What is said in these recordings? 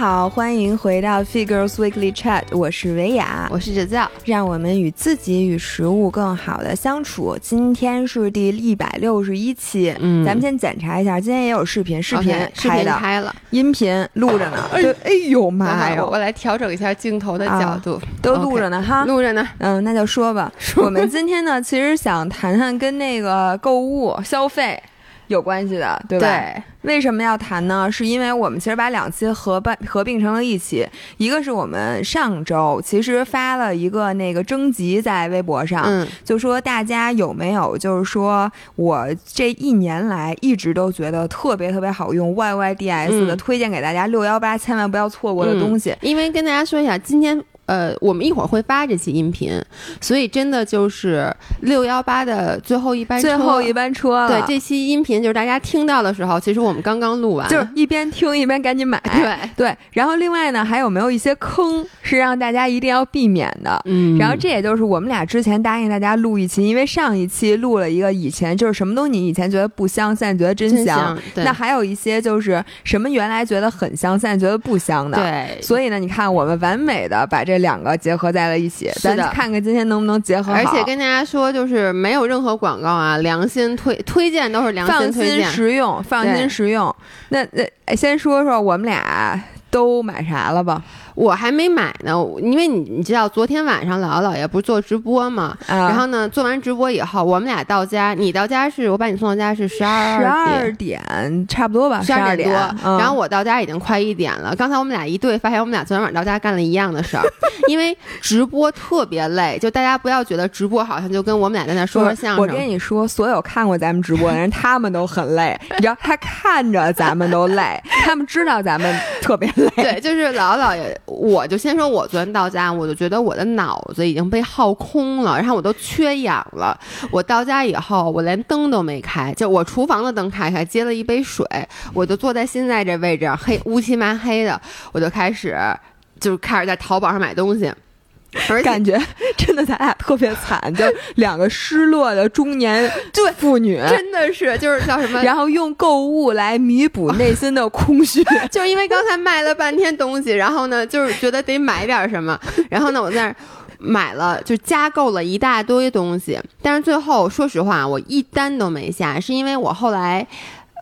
好，欢迎回到 Figures Weekly Chat，我是维雅，我是哲教，让我们与自己与食物更好的相处。今天是第一百六十一期，嗯咱们先检查一下，今天也有视频，视频视开的，频开了，音频录着呢。哎呦妈呀，我来调整一下镜头的角度，都录着呢哈。录着呢。嗯，那就说吧。我们今天呢，其实想谈谈跟那个购物消费有关系的，对吧？对，为什么要谈呢？是因为我们其实把两期合办合并成了一期，一个是我们上周其实发了一个那个征集在微博上，嗯，就说大家有没有就是说我这一年来一直都觉得特别特别好用 YYDS 的，嗯推荐给大家六幺八千万不要错过的东西。因为跟大家说一下，今天呃，我们一会儿会发这期音频，所以真的就是六幺八的最后一班车，最后一班车了，对这期音频就是大家听到的时候，其实我们刚刚录完，就是一边听一边赶紧买。对，对，然后另外呢，还有没有一些坑是让大家一定要避免的？嗯然后这也就是我们俩之前答应大家录一期，因为上一期录了一个以前就是什么东西你以前觉得不香，现在觉得真真香。香对那还有一些就是什么原来觉得很香，现在觉得不香的。。对，所以呢，你看我们完美的把这两个结合在了一起，咱看看今天能不能结合好。而且跟大家说，就是没有任何广告啊，良心推推荐都是良放心心推荐。实用，放心对实用。那那哎先说说我们俩都买啥了吧？我还没买呢，因为你你知道，昨天晚上姥姥姥爷不是做直播嘛，啊，然后呢，做完直播以后，我们俩到家，你到家是我把你送到家是十二十二点差不多吧，十二二点多，嗯、然后我到家已经快一点了。刚才我们俩一对，发现我们俩昨天晚上到家干了一样的事儿，因为直播特别累，就大家不要觉得直播好像就跟我们俩在那说说相声。我跟你说，所有看过咱们直播的人，他们都很累。你知道，他看着咱们都累，他们知道咱们特别 累。对，就是姥姥姥爷，我就先说，我昨天到家，我就觉得我的脑子已经被耗空了，然后我都缺氧了。我到家以后，我连灯都没开，就我厨房的灯开开，接了一杯水，我就坐在现在这位置，黑乌漆麻黑的，我就开始就开始在淘宝上买东西。感觉 真的，咱俩特别惨，就两个失落的中年 对妇女，真的是就是叫什么？然后用购物来弥补内心的空虚。就是因为刚才卖了半天东西，然后呢，就是觉得得买点什么，然后呢，我在那儿买了，就加购了一大堆东西，但是最后说实话，我一单都没下，是因为我后来。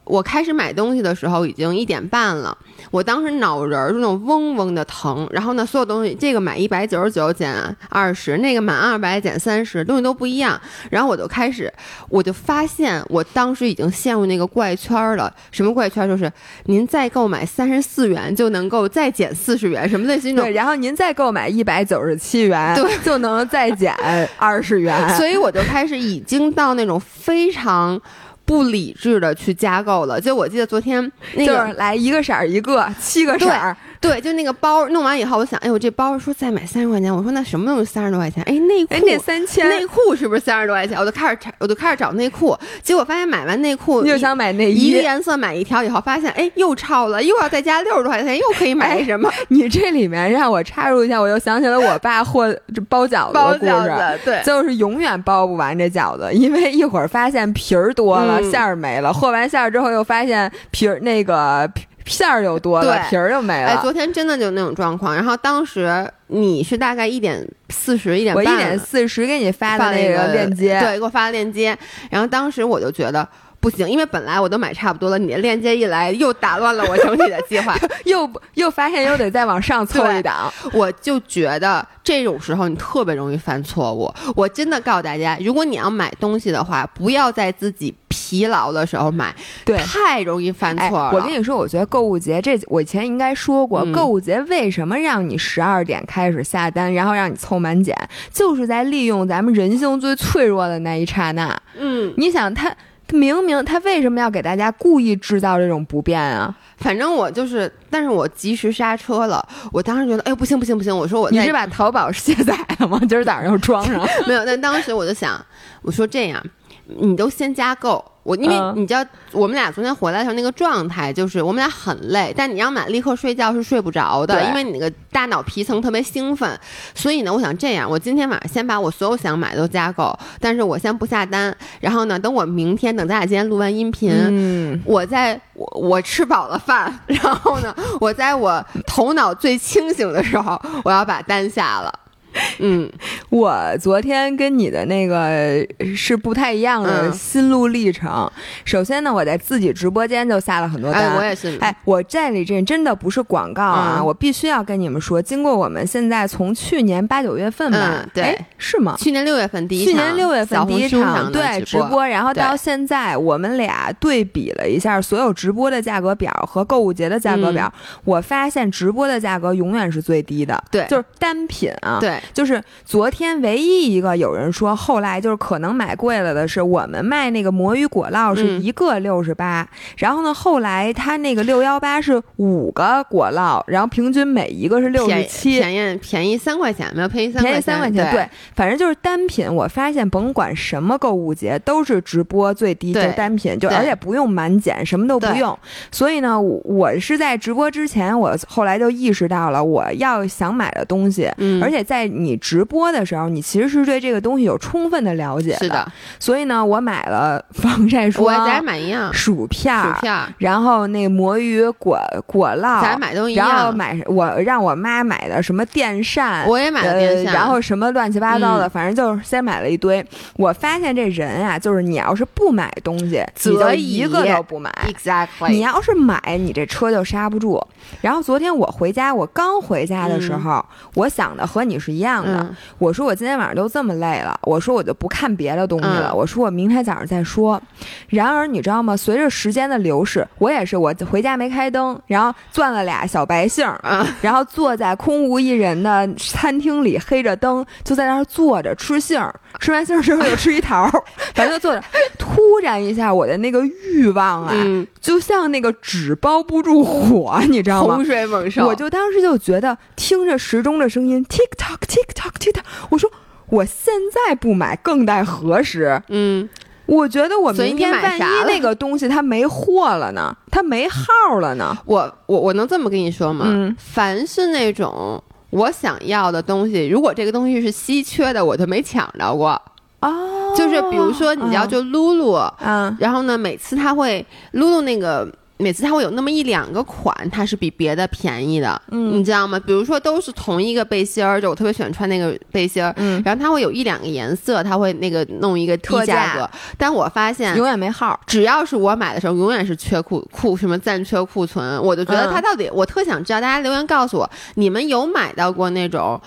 我开始买东西的时候已经一点半了，我当时脑仁儿就那种嗡嗡的疼，然后呢，所有东西这个满一百九十九减二十，那个满二百减三十，东西都不一样，然后我就开始，我就发现我当时已经陷入那个怪圈儿了。什么怪圈儿？就是您再购买三十四元就能够再减四十元，什么类似于那对，然后您再购买一百九十七元，对，就能再减二十元。所以我就开始已经到那种非常不理智的去加购了。就我记得昨天那就个是来一个色儿一个，七个色儿，对，就那个包弄完以后，我想，哎，我这包说再买三十块钱，我说那什么东西三十多块钱？哎，内裤，哎，那三千，内裤是不是三十多块钱？我就开始查，我就开始找内裤，结果发现买完内裤又想买内衣一个。颜色买一条以后，发现哎又超了，又要再加六十多块钱，又可以买哎什么、你这里面让我插入一下，我又想起了我爸和这包饺子包的故事。饺子？对，就是永远包不完这饺子，因为一会儿发现皮儿多了，嗯馅儿没了；和完馅儿之后又发现皮儿那个皮馅儿又多了，皮儿又没了。哎，昨天真的就那种状况。然后当时你是大概一点四十、一点半，我一点四十给你发的那个链接，对，给我发的链接。然后当时我就觉得。不行，因为本来我都买差不多了，你的链接一来，又打乱了我整体的计划。又又发现又得再往上凑一档。我就觉得这种时候你特别容易犯错误。我真的告诉大家，如果你要买东西的话，不要在自己疲劳的时候买，对太容易犯哎，错了。我跟你说，我觉得购物节这我以前应该说过，嗯购物节为什么让你十二点开始下单，然后让你凑满减，就是在利用咱们人性最脆弱的那一刹那。嗯，你想他他。明明他为什么要给大家故意制造这种不便啊？反正我就是，但是我及时刹车了。我当时觉得，哎，不行不行不行！我说我你是把淘宝卸载了吗？今儿早上又装上。没有，但当时我就想，我说这样，你都先加购，我因为嗯你知道，我们俩昨天回来的时候那个状态，就是我们俩很累，但你要买立刻睡觉是睡不着的，因为你那个大脑皮层特别兴奋。所以呢，我想这样，我今天晚上先把我所有想买的都加购，但是我先不下单。然后呢，等我明天，等咱俩今天录完音频，嗯，我在我我吃饱了饭，然后呢，我在我头脑最清醒的时候，我要把单下了。嗯，我昨天跟你的那个是不太一样的嗯。心路历程。首先呢，我在自己直播间就下了很多单。哎，我也是，哎，我这里这真的不是广告啊，嗯。我必须要跟你们说，经过我们现在从去年八九月份吧，嗯对。哎，是吗？去年六月份第一场，去年六月份第一场对直播，然后到现在我们俩对比了一下所有直播的价格表和购物节的价格表，我发现直播的价格永远是最低的，嗯对。就是单品啊，，对，就是昨天唯一一个有人说后来就是可能买贵了的是我们卖那个魔芋果酪是嗯一个六十八，然后呢后来他那个六幺八是五个果酪，然后平均每一个是六十七，便宜便宜三块钱，没有便宜三便宜块三块钱，对对，反正就是单品。我发现甭管什么购物节，都是直播最低，就单品，就而且不用满减，什么都不用。所以呢，我我是在直播之前，我后来就意识到了我要想买的东西。嗯，而且在你直播的时候，你其实是对这个东西有充分的了解是的，所以呢，我买了防晒霜、我咱俩买一样，薯片儿薯片儿，然后那个魔芋果果酪，咱俩买都一然后。买我让我妈买的什么电扇，我也买了电扇，呃，然后什么乱七八糟的，嗯。反正就是先买了一堆。我发现这人啊，就是你要是不买东西，你就一个都不买。你 exactly，要是买，你这车就刹不住。然后昨天我回家，我刚回家的时候，我想的和你是一样的。嗯我说我今天晚上都这么累了，我说我就不看别的东西了，嗯我说我明天早上再说。然而你知道吗？随着时间的流逝，我也是，我回家没开灯，然后攥了俩小白杏儿，啊，然后坐在空无一人的餐厅里，黑着灯，就在那儿坐着吃杏儿。吃完杏儿之后又吃一桃儿，反正就坐着。突然一下，我的那个欲望啊，嗯，就像那个纸包不住火，你知道吗洪？水猛兽，我就当时就觉得，听着时钟的声音，tick tock tick tock tick tock，我说我现在不买更待何时？嗯，我觉得我明天万一买啥了那个东西它没货了呢，它没号了呢？我我我能这么跟你说吗？嗯凡是那种我想要的东西，如果这个东西是稀缺的，我就没抢着过。哦，就是比如说，你知道，就露露，嗯然后呢，每次他会露露那个。每次它会有那么一两个款，它是比别的便宜的，嗯你知道吗？比如说都是同一个背心儿，就我特别喜欢穿那个背心儿，嗯，然后它会有一两个颜色，它会那个弄一个低特价价格，但我发现永远没号。只要是我买的时候，永远是缺库库什么暂缺库存，我就觉得嗯它到底，我特想知道，大家留言告诉我，你们有买到过那种？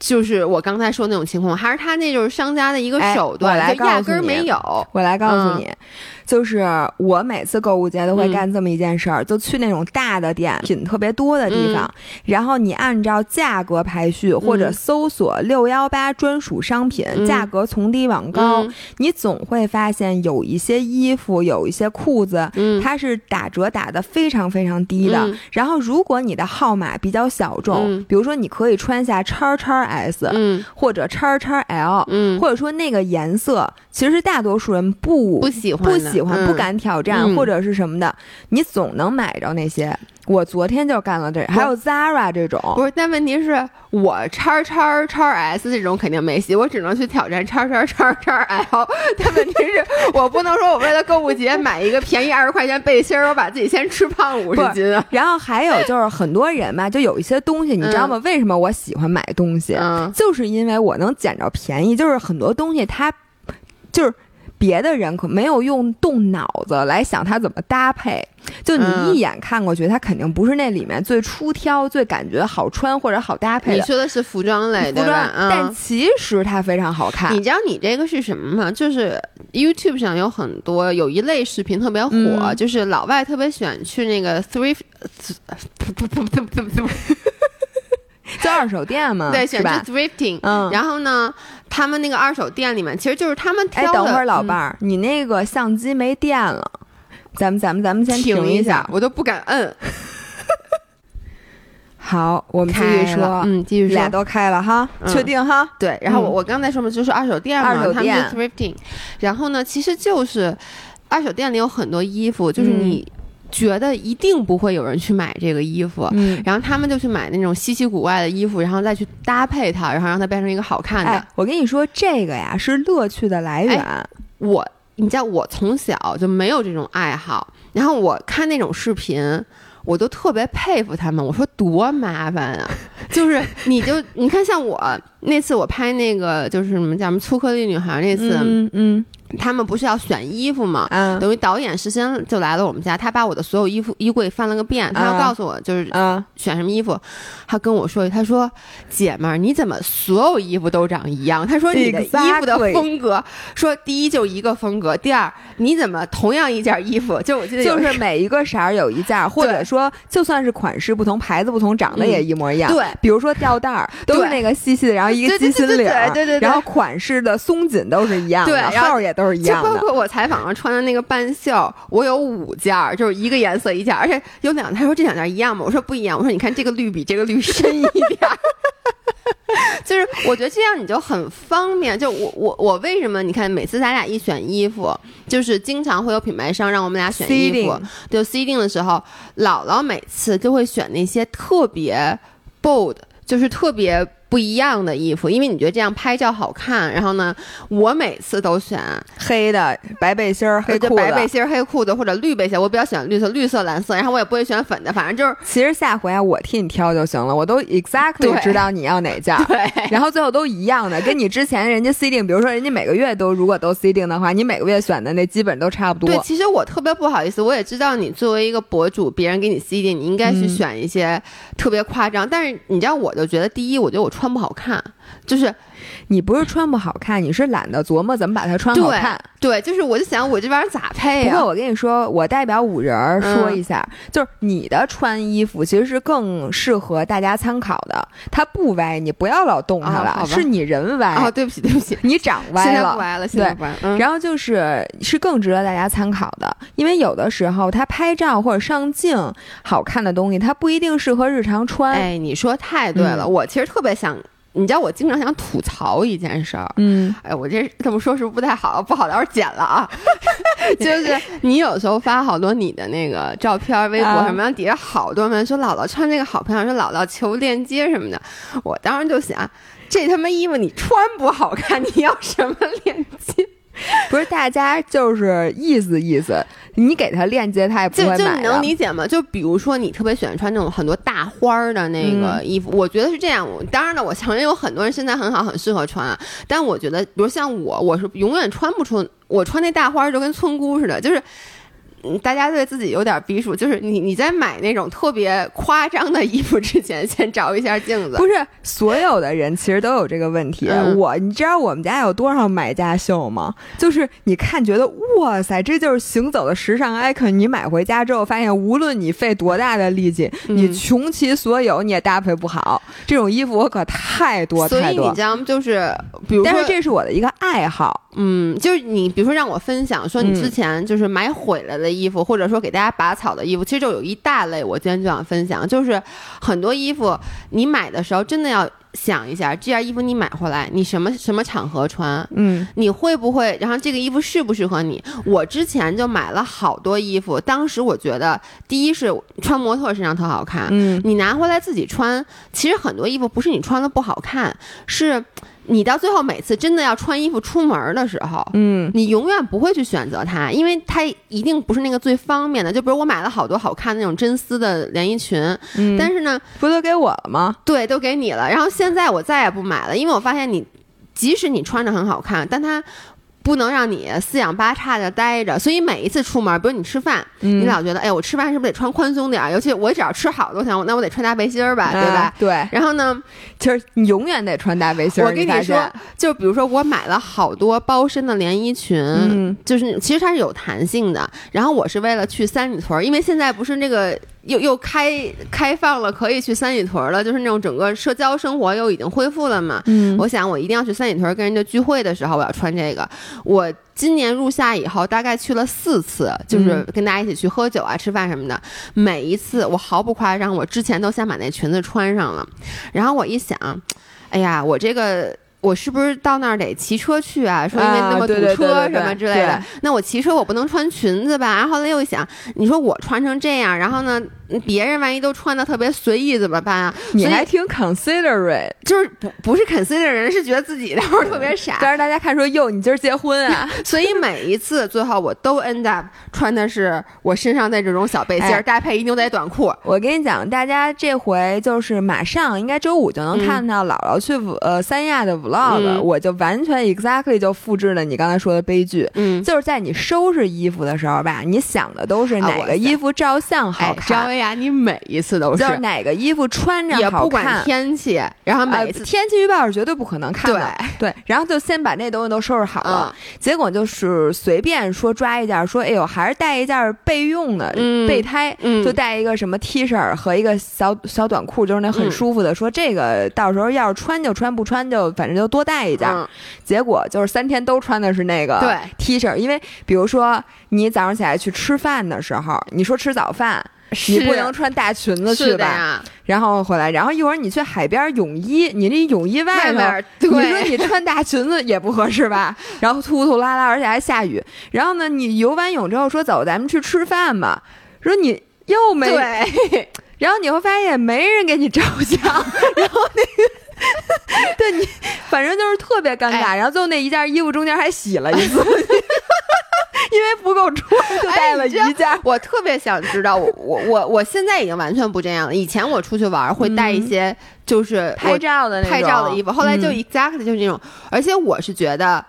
就是我刚才说那种情况，还是他那就是商家的一个哎手段，我来压告诉你根儿没有。我来告诉嗯你，就是我每次购物节都会嗯干这么一件事儿，就去那种大的店，品特别多的地方，然后你按照价格排序或者嗯。搜索六幺八专属商品，嗯。价格从低往高，嗯。你总会发现有一些衣服，有一些裤子。嗯，它是打折打的非常非常低的，嗯。然后如果你的号码比较小众，嗯。比如说你可以穿下叉叉 S，、嗯。或者叉叉 L，、嗯，或者说那个颜色，其实大多数人不不喜欢不的喜欢、嗯不敢挑战、嗯或者是什么的，你总能买着那些。我昨天就干了这，还有 Zara 这种，不是，但问题是我叉叉叉 S 这种肯定没戏，我只能去挑战叉叉叉叉 L。但问题是我不能说我为了购物节买一个便宜二十块钱背心儿，我把自己先吃胖五十斤啊。然后还有就是很多人嘛，就有一些东西，你知道吗？为什么我喜欢买东西？嗯就是因为我能捡着便宜，就是很多东西它就是。别的人可没有用动脑子来想它怎么搭配，就你嗯一眼看过去，它肯定不是那里面最出挑、最感觉好穿或者好搭配的你说的是服装类，服装对吧？，嗯但其实它非常好看你。知道你这个是什么吗？就是 YouTube 上有很多有一类视频特别火，嗯就是老外特别喜欢去那个 thrift，就二手店嘛，对，喜是吧欢？去 thrifting。嗯，然后呢，他们那个二手店里面，其实就是他们哎，挑的。等会儿老伴嗯儿，你那个相机没电了，咱们咱们咱们先停一下，。我都不敢摁。好，我们继续说，嗯，继续说。俩都开了哈，嗯确定哈？对，然后我嗯我刚才说嘛，就是二手店嘛，二手店 thrifting，然后呢，其实就是二手店里有很多衣服，就是嗯你觉得一定不会有人去买这个衣服。嗯，然后他们就去买那种稀奇古怪的衣服，然后再去搭配它，然后让它变成一个好看的。哎，我跟你说，这个呀是乐趣的来源。我，你知道，我从小就没有这种爱好，然后我看那种视频。我都特别佩服他们，我说多麻烦啊！就是你就你看，像我那次我拍那个就是什么叫什么粗颗粒女孩那次，嗯嗯他们不是要选衣服嘛？啊等于导演事先就来了我们家，他把我的所有衣服衣柜翻了个遍，他要啊告诉我就是啊，选什么衣服。他跟我说，他说：“姐们儿，你怎么所有衣服都长一样？”他说：“ 你的衣服的风格，说第一就一个风格，第二你怎么同样一件衣服，就我记得就是每一个色儿有一件，或者说就算是款式不同、牌子不同，长得嗯也一模一样。对比如说吊带儿都是那个细细的，然后一个鸡心领儿，对对对对然后款式的松紧都是一样的，对后号儿也都是一样的。包括我采访上穿的那个半袖，我有五件儿，就是一个颜色一件儿，而且有两。他说这两件一样吗？我说不一样。我说你看这个绿比这个绿深一点儿。就是我觉得这样你就很方便。就我我我为什么你看每次咱俩一选衣服，就是经常会有品牌商让我们俩选衣服就 C 定的时候，姥姥每次就会选那些特别 bold，就是特别不一样的衣服，因为你觉得这样拍照好看。然后呢，我每次都选黑的白背心儿、黑就裤子。白背心儿、黑裤子或者绿背心儿，我比较喜欢绿色、绿色、蓝色，然后我也不会选粉的，反正就是其实下回啊，我替你挑就行了，我都 exactly 知道你要哪件儿。对。然后最后都一样的，跟你之前人家 C 定，比如说人家每个月都如果都 C 定的话，你每个月选的那基本都差不多对，其实我特别不好意思，我也知道你作为一个博主，别人给你 C 定，你应该去嗯选一些特别夸张。但是你知道，我就觉得第一，我觉得我穿不好看，就是你不是穿不好看，你是懒得琢磨怎么把它穿好对看。对，就是我就想我这玩意儿咋配呀、不过我跟你说，我代表五人儿说一下，就是你的穿衣服其实是更适合大家参考的，它不歪，你不要老动它了，哦是你人歪，哦，对不起，对不起，你长歪了。在不歪了，现在不歪了。嗯，然后就是是更值得大家参考的，因为有的时候它拍照或者上镜好看的东西，它不一定适合日常穿。哎，你说太对了，嗯我其实特别想，你知道，我经常想吐槽一件事儿。嗯，哎，我这这么说是不是不太好？不好，到时候剪了啊。就是你有时候发好多你的那个照片、微博啊什么的，底下好多人说姥姥穿这个好漂亮，说姥姥求链接什么的。我当时就想，这他妈衣服你穿不好看，你要什么链接？不是，大家就是意思意思，你给他链接，他也不就就你会买的。能理解吗？就比如说你特别喜欢穿那种很多大花儿的那个嗯衣服，我觉得是这样。我当然了，我承认有很多人身材很好，很适合穿啊。但我觉得，比如像我，我是永远穿不出，我穿那大花儿就跟村姑似的，就是。嗯，大家对自己有点逼数，就是你你在买那种特别夸张的衣服之前，先照一下镜子。不是所有的人其实都有这个问题。嗯我，你知道我们家有多少买家秀吗？就是你看觉得哇塞，这就是行走的时尚 icon。你买回家之后，发现无论你费多大的力气，嗯你穷其所有你也搭配不好。这种衣服我可太多太多。所以你将？就是比如说，但是这是我的一个爱好。嗯，就是你比如说让我分享说你之嗯前就是买毁了的衣服，或者说给大家拔草的衣服，其实就有一大类，我今天就想分享，就是很多衣服你买的时候真的要想一下，这件衣服你买回来，你什么什么场合穿。嗯你会不会？然后这个衣服适不适合你？我之前就买了好多衣服，当时我觉得，第一是穿模特身上特好看，嗯你拿回来自己穿，其实很多衣服不是你穿的不好看，是你到最后每次真的要穿衣服出门的时候，嗯你永远不会去选择它，因为它一定不是那个最方便的。就比如我买了好多好看的那种真丝的连衣裙，嗯，但是呢，不都给我了吗？对，都给你了。然后现在我再也不买了，因为我发现你，即使你穿着很好看，但它。不能让你四仰八叉的待着，所以每一次出门，比如你吃饭，嗯你老觉得，哎，我吃饭是不是得穿宽松点儿？尤其我只要吃好的，我想，那我得穿大背心儿吧，对吧？啊对，然后呢，就是你永远得穿大背心儿。我跟你说，就比如说我买了好多包身的连衣裙，嗯就是其实它是有弹性的。然后我是为了去三里屯儿，因为现在不是那个又又开开放了，可以去三里屯儿了，就是那种整个社交生活又已经恢复了嘛。嗯我想我一定要去三里屯儿跟人家聚会的时候，我要穿这个。我今年入夏以后，大概去了四次，就是嗯跟大家一起去喝酒啊、吃饭什么的。每一次我毫不夸张，我之前都先把那裙子穿上了。然后我一想，哎呀，我这个我是不是到那儿得骑车去啊？说因为那么堵车什么之类的，那我骑车我不能穿裙子吧？然后后来又想，你说我穿成这样，然后呢，别人万一都穿的特别随意怎么办啊？你还挺 considerate，就是不不是 considerate 人，是觉得自己那会儿特别傻。但是大家看说哟，你今儿结婚啊？所以每一次最后我都 end up 穿的是我身上的这种小背心儿，搭配一牛仔短裤。我跟你讲，大家这回就是马上应该周五就能看到姥姥去呃三亚的。vlog，我就完全 exactly 就复制了你刚才说的悲剧，嗯，就是在你收拾衣服的时候吧，你想的都是哪个衣服照相好看。张薇娅，你每一次都是。哪个衣服穿着也不管天气，然后每次天气预报是绝对不可能看的，对，然后就先把那东西都收拾好了，结果就是随便说抓一件，说哎呦还是带一件备用的备胎，就带一个什么 T 恤和一个小小短裤，就是那很舒服的，说这个到时候要是穿就穿，不穿就反正。就多带一件，结果就是三天都穿的是那个 T 恤，因为比如说你早上起来去吃饭的时候，你说吃早饭，你不能穿大裙子去吧？然后回来，然后一会儿你去海边泳衣，你那泳衣外面，你说你穿大裙子也不合适吧？然后突突拉拉，而且还下雨。然后呢，你游完泳之后说走，咱们去吃饭吧。说你又没，然后你会发现没人给你照相，然后那个。对你，反正就是特别尴尬。然后最后那一件衣服中间还洗了一次，因为不够穿，就带了一件。我特别想知道，我我我我现在已经完全不这样了。以前我出去玩会带一些就是拍照的拍照的衣服，后来就 exactly 就是那种。而且我是觉得。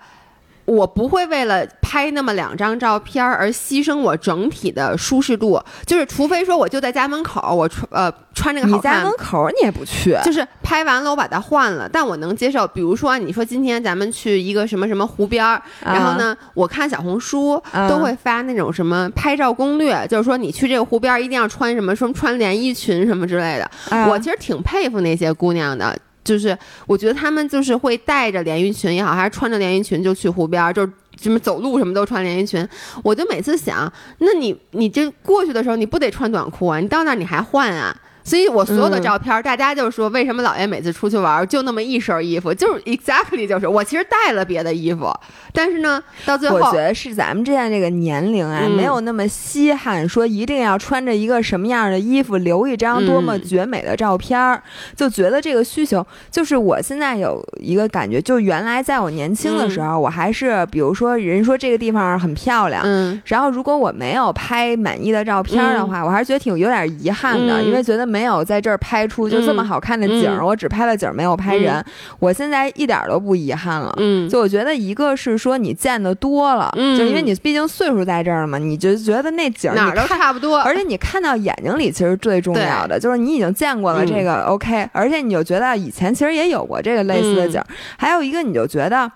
我不会为了拍那么两张照片而牺牲我整体的舒适度，就是除非说我就在家门口，我穿呃穿这个好看。你家门口你也不去，就是拍完了我把它换了，但我能接受。比如说你说今天咱们去一个什么什么湖边儿，然后呢，我看小红书都会发那种什么拍照攻略，就是说你去这个湖边一定要穿什么什么穿连衣裙什么之类的。我其实挺佩服那些姑娘的。就是我觉得他们就是会带着连衣裙也好，还是穿着连衣裙就去湖边，就什么走路什么都穿连衣裙。我就每次想，那你你这过去的时候，你不得穿短裤啊？你到那儿你还换啊？所以我所有的照片，大家就说为什么姥爷每次出去玩就那么一身衣服，就是 exactly 就是我其实带了别的衣服，但是呢，到最后我觉得是咱们现在这个年龄啊，没有那么稀罕，说一定要穿着一个什么样的衣服留一张多么绝美的照片儿，就觉得这个需求就是我现在有一个感觉，就原来在我年轻的时候，我还是比如说人说这个地方很漂亮，嗯，然后如果我没有拍满意的照片的话，我还是觉得挺有点遗憾的，因为觉得没。没有在这儿拍出就这么好看的景儿，我只拍了景儿，没有拍人。我现在一点都不遗憾了。嗯，就我觉得一个是说你见的多了，就因为你毕竟岁数在这儿了嘛，你就觉得那景儿哪儿都差不多。而且你看到眼睛里其实最重要的就是你已经见过了这个 OK，而且你就觉得以前其实也有过这个类似的景儿。还有一个你就觉得，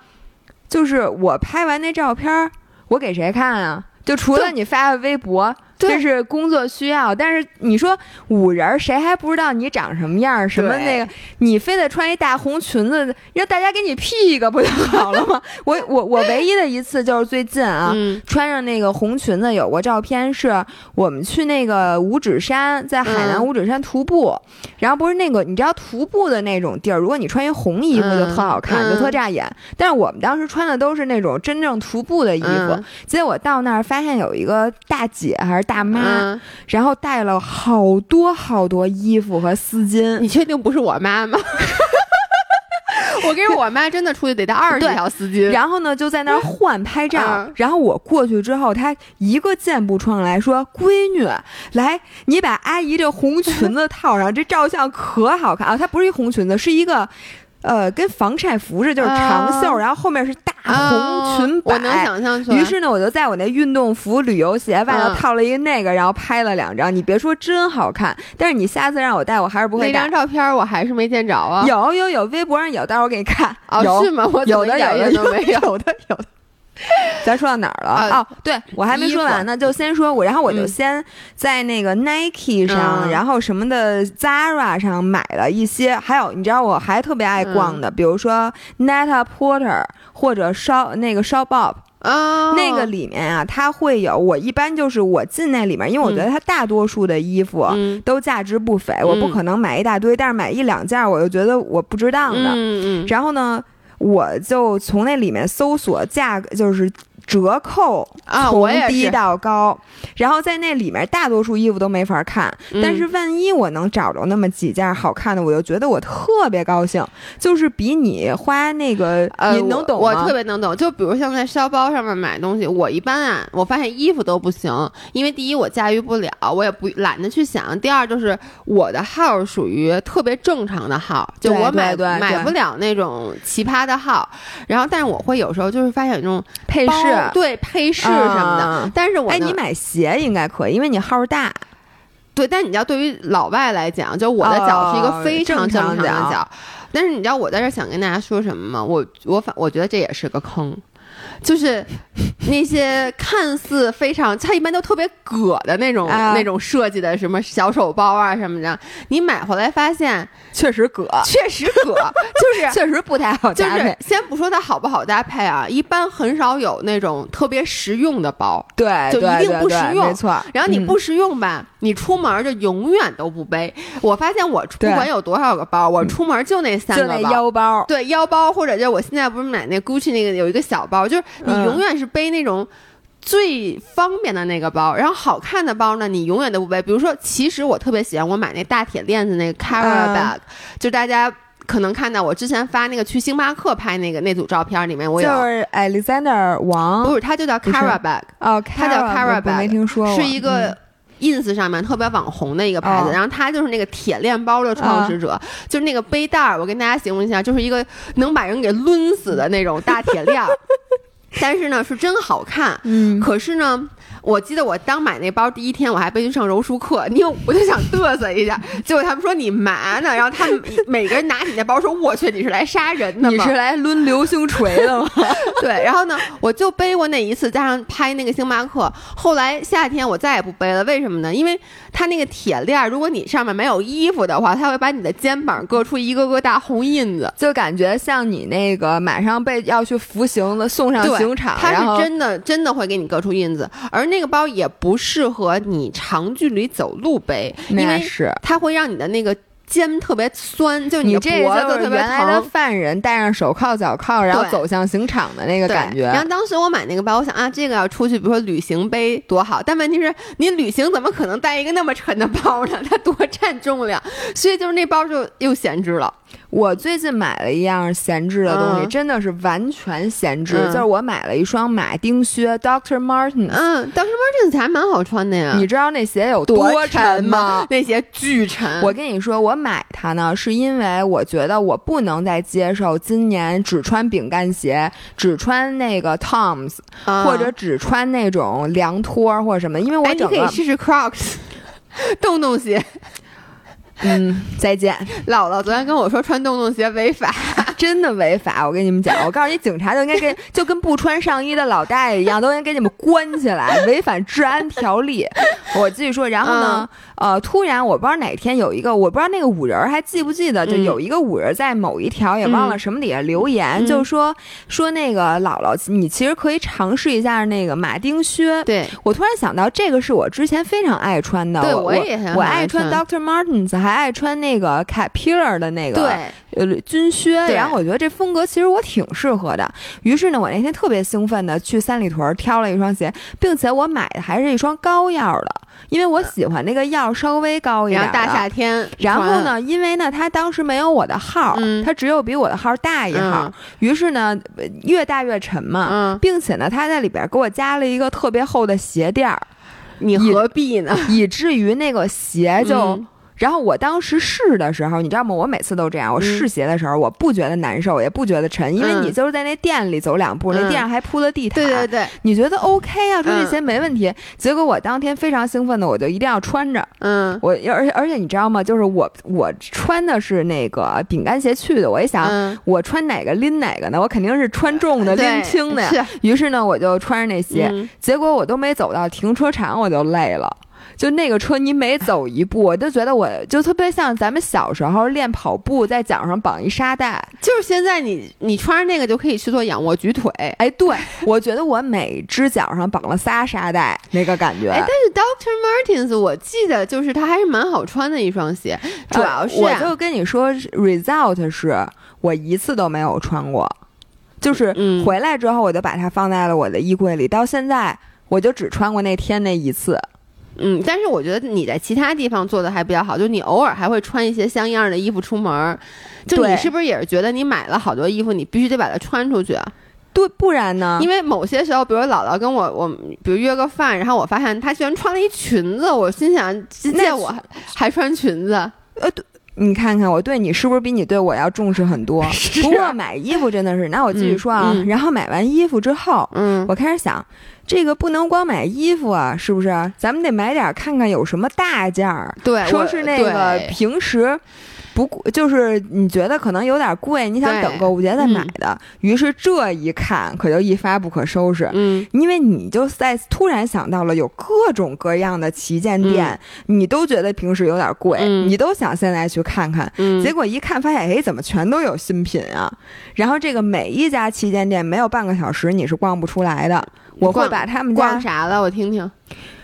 就是我拍完那照片，我给谁看啊？就除了你发微博。这是工作需要，但是你说五人谁还不知道你长什么样？什么那个，你非得穿一大红裙子，让大家给你 P 一个不就好了吗？我我我唯一的一次就是最近啊，穿上那个红裙子有过照片，是我们去那个五指山，在海南五指山徒步，然后不是那个你知道徒步的那种地儿，如果你穿一红衣服就特好看，就特扎眼。但是我们当时穿的都是那种真正徒步的衣服，结果到那儿发现有一个大姐还是大。大妈，然后带了好多好多衣服和丝巾。你确定不是我妈吗？我跟我妈真的出去得带二十条丝巾。然后呢，就在那儿换拍照。然后我过去之后，她一个箭步冲上来说：“闺女，来，你把阿姨这红裙子套上，这照相可好看啊！”它不是一红裙子，是一个。呃，跟防晒服似的，就是长袖，然后后面是大红裙摆。我能想象出来。于是呢，我就在我那运动服、旅游鞋外头套了一个那个，然后拍了两张。你别说，真好看。但是你下次让我带，我还是不会。那张照片我还是没见着啊。有有有，微博上有，待会儿我给你看。哦，是吗？我有的有的都没有，有的有的。咱说到哪儿了？哦，对我还没说完呢，就先说我，然后我就先在那个 Nike 上，然后什么的 Zara 上买了一些，还有你知道我还特别爱逛的，比如说 Net a Porter 或者 Shop 那个 Shop Bob 啊，那个里面啊，它会有我一般就是我进那里面，因为我觉得它大多数的衣服都价值不菲，我不可能买一大堆，但是买一两件我又觉得我不值当的，嗯嗯，然后呢。我就从那里面搜索价格，就是。折扣啊，我从低到高，然后在那里面大多数衣服都没法看，但是万一我能找着那么几件好看的，我就觉得我特别高兴，就是比你花那个，呃，你能懂吗？我特别能懂。就比如像在烧包上面买东西，我一般啊，我发现衣服都不行，因为第一我驾驭不了，我也不懒得去想；第二就是我的号属于特别正常的号，就我买买不了那种奇葩的号。然后，但是我会有时候就是发现那种配饰。对配饰什么的，但是我哎，你买鞋应该可以，因为你号大。对，但你知道，对于老外来讲，就我的脚是一个非常正常的脚。但是你知道我在这想跟大家说什么吗？我我反我觉得这也是个坑。就是那些看似非常，它一般都特别葛的那种那种设计的什么小手包啊什么的，你买回来发现确实葛，确实葛，就是 确实不太好搭配。先不说它好不好搭配啊，一般很少有那种特别实用的包，对，就一定不实用，没错。然后你不实用吧，你出门就永远都不背。我发现我不管有多少个包，我出门就那三个包，腰包，对腰包，或者就我现在不是买那 Gucci 那个有一个小包，就是。你永远是背那种最方便的那个包，然后好看的包呢，你永远都不背。比如说，其实我特别喜欢我买那大铁链子那个 Cara bag，就大家可能看到我之前发那个去星巴克拍那个那组照片里面，我有就是 Alexander 王，不是，他就叫 Cara bag，哦，他叫 Cara bag，没听说，是一个 ins 上面特别网红的一个牌子，然后他就是那个铁链包的创始者，就是那个背带儿，我跟大家形容一下，就是一个能把人给抡死的那种大铁链儿。但是呢，是真好看。嗯，可是呢。我记得我刚买那包第一天，我还背去上柔术课，因为我就想嘚瑟一下。结果他们说你嘛呢？然后他们每个人拿起那包说：“我去，你是来杀人的吗？你是来抡流星锤的吗？” 对。然后呢，我就背过那一次，加上拍那个星巴克。后来夏天我再也不背了，为什么呢？因为它那个铁链，如果你上面没有衣服的话，它会把你的肩膀割出一个个大红印子，就感觉像你那个马上被要去服刑的送上刑场。它是真的，真的会给你割出印子，而。那个包也不适合你长距离走路背，因为它会让你的那个肩特别酸，就你这脖子特别疼。犯人戴上手铐脚铐，然后走向刑场的那个感觉。然后当时我买那个包，我想啊，这个要出去，比如说旅行背多好。但问题是，你旅行怎么可能带一个那么沉的包呢？它多占重量，所以就是那包就又闲置了。我最近买了一样闲置的东西，真的是完全闲置。就是我买了一双马丁靴，Doctor Martens。嗯，Doctor Martens 还蛮好穿的呀。你知道那鞋有多沉吗？那鞋巨沉。我跟你说，我买它呢，是因为我觉得我不能再接受今年只穿饼干鞋，只穿那个 Toms，或者只穿那种凉拖或者什么。因为我整个，你可以试试 Crocs，洞洞鞋。嗯，再见。姥姥昨天跟我说穿洞洞鞋违法，真的违法。我跟你们讲，我告诉你，警察就应该跟，就跟不穿上衣的老大爷一样，都应该给你们关起来，违反治安条例。我继续说，然后呢，呃，突然我不知道哪天有一个，我不知道那个五人还记不记得，就有一个五人在某一条也忘了什么底下留言，就说说那个姥姥，你其实可以尝试一下那个马丁靴。对。我突然想到，这个是我之前非常爱穿的，对我也我爱穿 Doctor Martens。还爱穿那个 Caterpillar 的那个对呃军靴，然后我觉得这风格其实我挺适合的。于是呢，我那天特别兴奋的去三里屯挑了一双鞋，并且我买的还是一双高腰的，因为我喜欢那个腰稍微高一点。大夏天，然后呢，因为呢，他当时没有我的号，它只有比我的号大一号。于是呢，越大越沉嘛，并且呢，他在里边给我加了一个特别厚的鞋垫儿。你何必呢？以至于那个鞋就。然后我当时试的时候，你知道吗？我每次都这样。我试鞋的时候，我不觉得难受，也不觉得沉，因为你就是在那店里走两步，那地上还铺了地毯。对对对，你觉得 OK 啊？说这鞋没问题。结果我当天非常兴奋的，我就一定要穿着。嗯，我而且而且你知道吗？就是我我穿的是那个饼干鞋去的。我一想，我穿哪个拎哪个呢？我肯定是穿重的 拎轻的呀。于是呢，我就穿着那鞋。结果我都没走到停车场，我就累了。就那个车，你每走一步，我就觉得我就特别像咱们小时候练跑步，在脚上绑一沙袋。就是现在，你你穿上那个就可以去做仰卧举腿。哎，对，我觉得我每只脚上绑了仨沙袋，那个感觉。哎，但是 Doctor Martens，我记得就是它还是蛮好穿的一双鞋。主要是，我就跟你说，Result 是我一次都没有穿过。就是回来之后我就把它放在了我的衣柜里，到现在我就只穿过那天那一次。嗯，但是我觉得你在其他地方做的还比较好，就你偶尔还会穿一些像样的衣服出门。就你是不是也是觉得你买了好多衣服，你必须得把它穿出去啊？对，不然呢？因为某些时候，比如姥姥跟我，我比如约个饭，然后我发现她居然穿了一裙子，我心想，见我还穿裙子？呃，对。你看看我对你是不是比你对我要重视很多？不过买衣服真的是，那我继续说啊。然后买完衣服之后，嗯，我开始想，这个不能光买衣服啊，是不是？咱们得买点看看有什么大件儿。对，说是那个平时。不就是你觉得可能有点贵，你想等购物节再买的，于是这一看可就一发不可收拾。嗯，因为你就在突然想到了有各种各样的旗舰店，你都觉得平时有点贵，你都想现在去看看。结果一看发现，哎，怎么全都有新品啊？然后这个每一家旗舰店没有半个小时你是逛不出来的。我会把他们家逛啥了？我听听。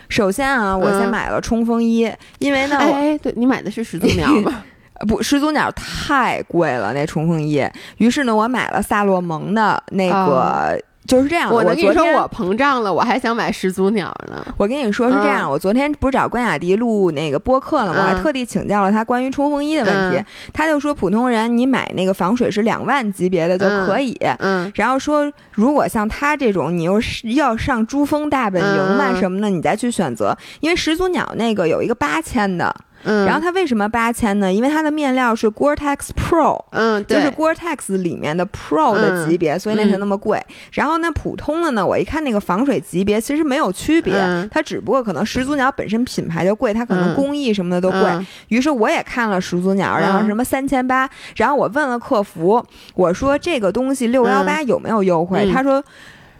首先啊，我先买了冲锋衣，因为呢，哎，对你买的是始祖鸟吗？不，始祖鸟太贵了，那冲锋衣。于是呢，我买了萨洛蒙的那个，就是这样。我跟你说我膨胀了，我还想买始祖鸟呢。我跟你说是这样，我昨天不是找关雅迪录那个播客了吗？我还特地请教了他关于冲锋衣的问题。他就说，普通人你买那个防水是两万级别的就可以。嗯。然后说，如果像他这种，你又是要上珠峰大本营嘛什么的，你再去选择，因为始祖鸟那个有一个八千的。嗯，然后它为什么八千呢？因为它的面料是 Gore-Tex Pro，嗯，就是 Gore-Tex 里面的 Pro 的级别，所以那才那么贵。然后那普通的呢，我一看那个防水级别其实没有区别，它只不过可能始祖鸟本身品牌就贵，它可能工艺什么的都贵。于是我也看了始祖鸟，然后什么三千八，然后我问了客服，我说这个东西六幺八有没有优惠？他说。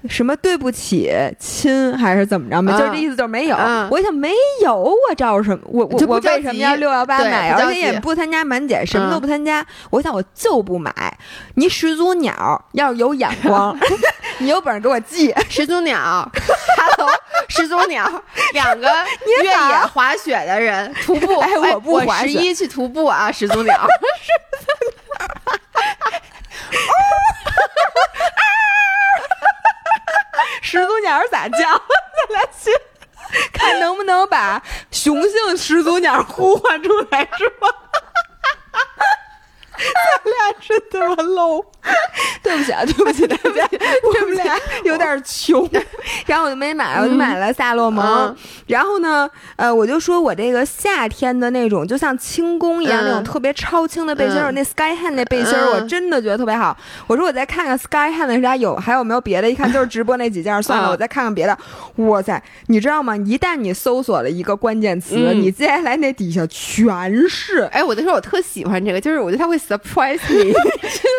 什么对不起亲还是怎么着？没，就这意思，就是没有。我一想没有，我找什么？我我我为什么要六幺八买？而且也不参加满减，什么都不参加。我想我就不买。你始祖鸟要是有眼光，你有本事给我寄始祖鸟。Hello，始祖鸟，两个 越野滑雪的人徒步。哎，我不滑雪，十一去徒步啊，始祖鸟。始祖鸟始祖鸟咋叫？咱俩去看能不能把雄性始祖鸟呼唤出来，是吗？咱俩真他妈 low，对不起啊，对不起 大家，我们俩有点穷，然后我就没买，我就买了萨洛蒙。然后呢，呃，我就说我这个夏天的那种，就像轻功一样那种特别超轻的背心儿，那 Sky Hand 那背心儿，我真的觉得特别好。我说我再看看 Sky Hand 的家有还有没有别的，一看就是直播那几件，算了，我再看看别的。哇塞，你知道吗？一旦你搜索了一个关键词，你接下来那底下全是。哎，我就说我特喜欢这个，就是我觉得它会。Surprise me，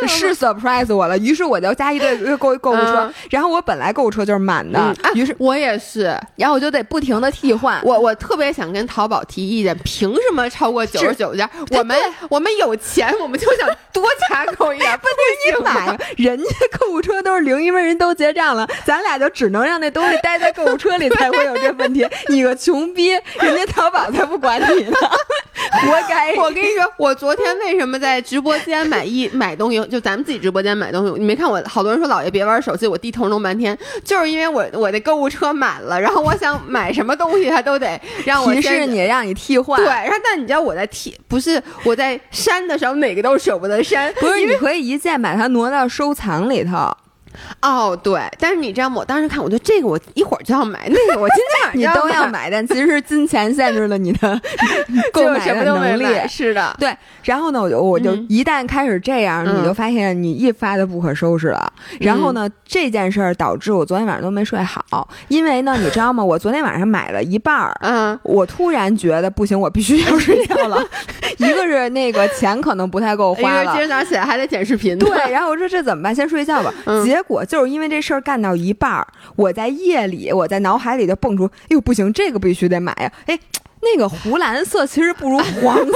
是 surprise 我了。于是我就加一堆购购物车，然后我本来购物车就是满的，于是我也是，然后我就得不停的替换。我我特别想跟淘宝提意见，凭什么超过九十九件？我们我们有钱，我们就想多加购一点。不是你买，人家购物车都是零，因为人都结账了，咱俩就只能让那东西待在购物车里才会有这问题。你个穷逼，人家淘宝才不管你呢，活该！我跟你说，我昨天为什么在直播间买一 买东西，就咱们自己直播间买东西，你没看我？好多人说老爷别玩手机，我低头弄半天，就是因为我我的购物车满了，然后我想买什么东西，他都得 让我提示你，让你替换。对，然后但你知道我在替，不是我在删的时候，哪个都舍不得删。不是，你可以一键把它挪到收藏里头。哦，对，但是你知道吗？我当时看，我觉得这个我一会儿就要买，那个我今天晚上 你都要买，但其实金钱限制了你的 购买的能力。是的，对。然后呢，我就我就一旦开始这样，你就发现你一发的不可收拾了。然后呢，这件事儿导致我昨天晚上都没睡好，因为呢，你知道吗？我昨天晚上买了一半儿，嗯，我突然觉得不行，我必须要睡觉了。一个是那个钱可能不太够花了，今儿早上起来还得剪视频。对，然后我说这怎么办？先睡觉吧。结结果就是因为这事儿干到一半儿，我在夜里，我在脑海里就蹦出，哎呦不行，这个必须得买呀！哎，那个湖蓝色其实不如黄色。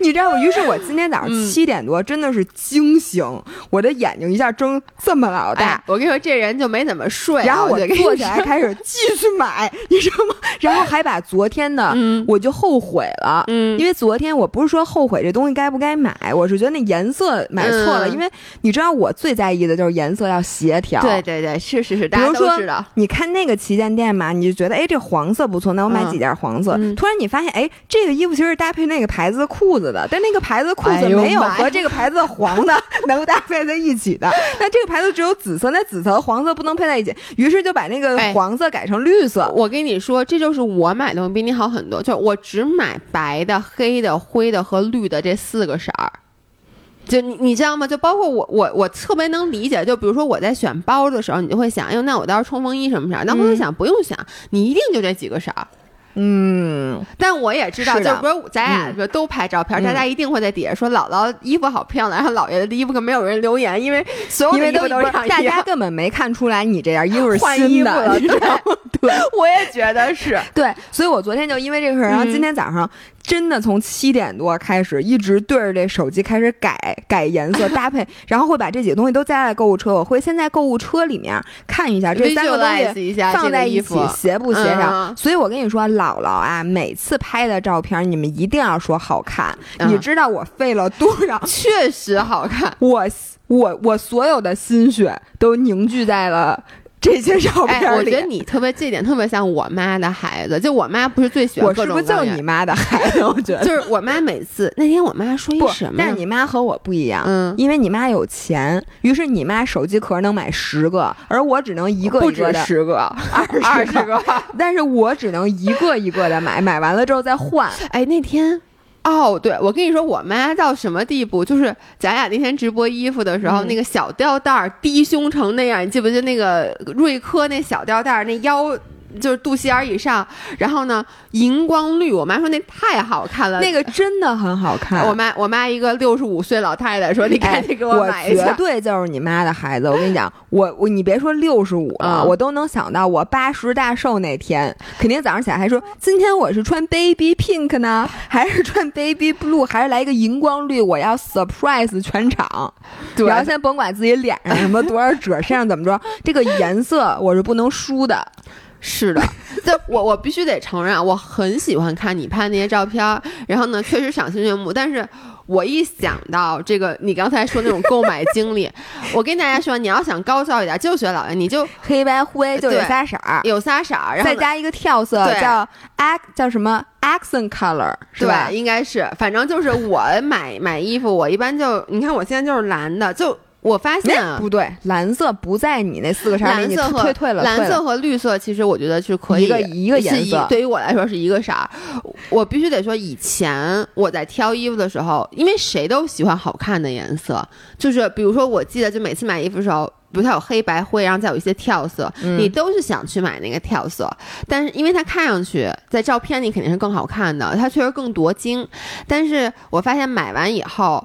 你知道吗？于是我今天早上七点多真的是惊醒，我的眼睛一下睁这么老大。我跟你说，这人就没怎么睡。然后我就坐起来开始继续买，你知道吗？然后还把昨天的我就后悔了，嗯，因为昨天我不是说后悔这东西该不该买，我是觉得那颜色买错了，因为你知道我最在意的就是颜色要协调。对对对，是是是，大家都知道。你看那个旗舰店嘛，你就觉得哎，这黄色不错，那我买几件黄色。突然你发现，哎，这个衣服其实是搭配那个牌子的裤子的，但那个牌子的裤子没有和这个牌子的黄的 能搭配在一起的。那这个牌子只有紫色，那紫色和黄色不能配在一起，于是就把那个黄色改成绿色。我跟你说，这就是我买东西比你好很多，就我只买白的、黑的、灰的和绿的这四个色儿。就你你知道吗？就包括我我我特别能理解。就比如说我在选包的时候，你就会想，哎呦，那我到时候冲锋衣什么色儿？那我就想不用想，你一定就这几个色儿。嗯，但我也知道，就不是咱俩说都拍照片，大家一定会在底下说姥姥衣服好漂亮，然后姥爷的衣服可没有人留言，因为所有的衣服都是大家根本没看出来你这件衣服是新的，对，我也觉得是。对，所以我昨天就因为这个事儿，然后今天早上。真的从七点多开始，一直对着这手机开始改改颜色搭配，然后会把这几个东西都加在购物车。我会先在购物车里面看一下这三个东西放在一起协不协调。所以我跟你说，姥姥姥啊，每次拍的照片你们一定要说好看。你知道我费了多少？确实好看。我我我所有的心血都凝聚在了。这些照片，我觉得你特别这点特别像我妈的孩子，就我妈不是最喜欢我是不是就是你妈的孩子？我觉得 就是我妈每次那天我妈说一什么，但是你妈和我不一样，嗯，因为你妈有钱，于是你妈手机壳能买十个，而我只能一个一个的十个二十个，但是我只能一个一个的买，买完了之后再换。哎，那天。哦，对，我跟你说，我妈到什么地步？就是咱俩那天直播衣服的时候，那个小吊带儿低胸成那样，你记不记得那个瑞科那小吊带儿那腰？就是肚脐眼以上，然后呢，荧光绿。我妈说那太好看了，那个真的很好看。我妈，我妈一个六十五岁老太太说：“你赶紧给我买一下。”绝对就是你妈的孩子。我跟你讲，我我你别说六十五了，我都能想到我八十大寿那天，肯定早上起来还说：“今天我是穿 baby pink 呢，还是穿 baby blue，还是来一个荧光绿？我要 surprise 全场。”然后先甭管自己脸上什么多少褶，身上怎么着，这个颜色我是不能输的。是的，这我我必须得承认，我很喜欢看你拍那些照片，然后呢，确实赏心悦目。但是我一想到这个，你刚才说那种购买经历，我跟大家说，你要想高效一点，就学老爷，你就黑白灰就有仨色儿，有仨色儿，然后再加一个跳色，叫 ac 叫什么 accent color 是吧？应该是，反正就是我买买衣服，我一般就你看我现在就是蓝的，就。我发现不对，蓝色不在你那四个色里，你退退了。蓝色和绿色其实我觉得是可以一个一个颜色，对于我来说是一个色儿。我必须得说，以前我在挑衣服的时候，因为谁都喜欢好看的颜色，就是比如说，我记得就每次买衣服的时候，比如它有黑白灰，然后再有一些跳色，你都是想去买那个跳色。但是因为它看上去在照片里肯定是更好看的，它确实更夺精。但是我发现买完以后。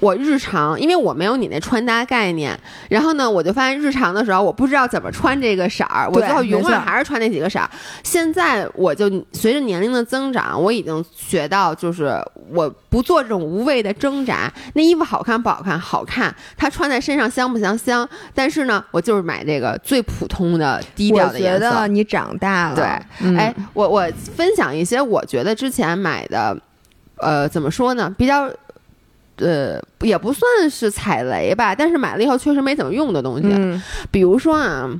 我日常，因为我没有你那穿搭概念，然后呢，我就发现日常的时候，我不知道怎么穿这个色儿，我最后永远还是穿那几个色儿。现在我就随着年龄的增长，我已经学到，就是我不做这种无谓的挣扎。那衣服好看不好看？好看，它穿在身上香不香？香。但是呢，我就是买这个最普通的、低调的颜色。我觉得你长大了。对，哎，我我分享一些我觉得之前买的，呃，怎么说呢？比较。呃，也不算是踩雷吧，但是买了以后确实没怎么用的东西，比如说啊。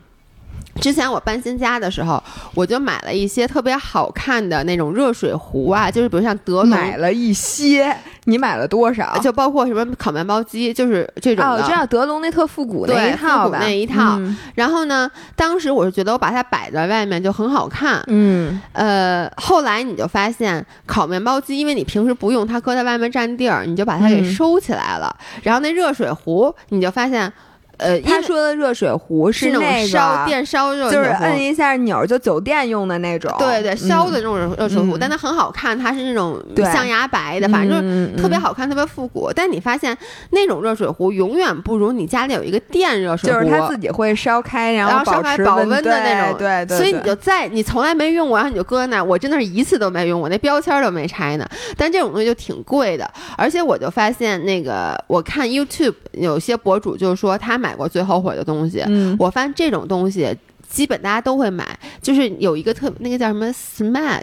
之前我搬新家的时候，我就买了一些特别好看的那种热水壶啊，就是比如像德龙买了一些，你买了多少？就包括什么烤面包机，就是这种的。哦，知道德龙那特复古那一套那一套。然后呢，当时我是觉得我把它摆在外面就很好看。嗯。呃，后来你就发现烤面包机，因为你平时不用，它搁在外面占地儿，你就把它给收起来了。然后那热水壶，你就发现。呃，他说的热水壶是那种烧电烧热，就是摁一下钮就酒店用的那种。对对，烧的那种热水壶，但它很好看，它是那种象牙白的，反正就是特别好看，特别复古。但你发现那种热水壶永远不如你家里有一个电热水壶，就是它自己会烧开，然后烧开保温的那种。对对。所以你就在你从来没用过，然后你就搁那，我真的是一次都没用过，那标签都没拆呢。但这种东西就挺贵的，而且我就发现那个，我看 YouTube 有些博主就是说他买过最后悔的东西。嗯，我发现这种东西基本大家都会买，就是有一个特那个叫什么 Smag，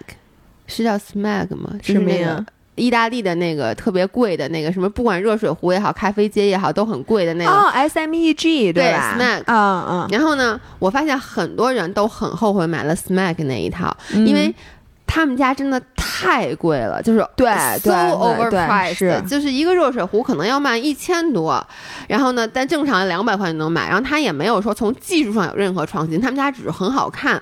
是叫 Smag 吗？是那个意大利的那个特别贵的那个什么，不管热水壶也好，咖啡机也好，都很贵的那个。哦，S M E G 对吧？Smag，嗯嗯。然后呢，我发现很多人都很后悔买了 Smag 那一套，因为。他们家真的太贵了，就是对，so overpriced，就是一个热水壶可能要卖一千多，然后呢，但正常两百块就能买，然后它也没有说从技术上有任何创新，他们家只是很好看。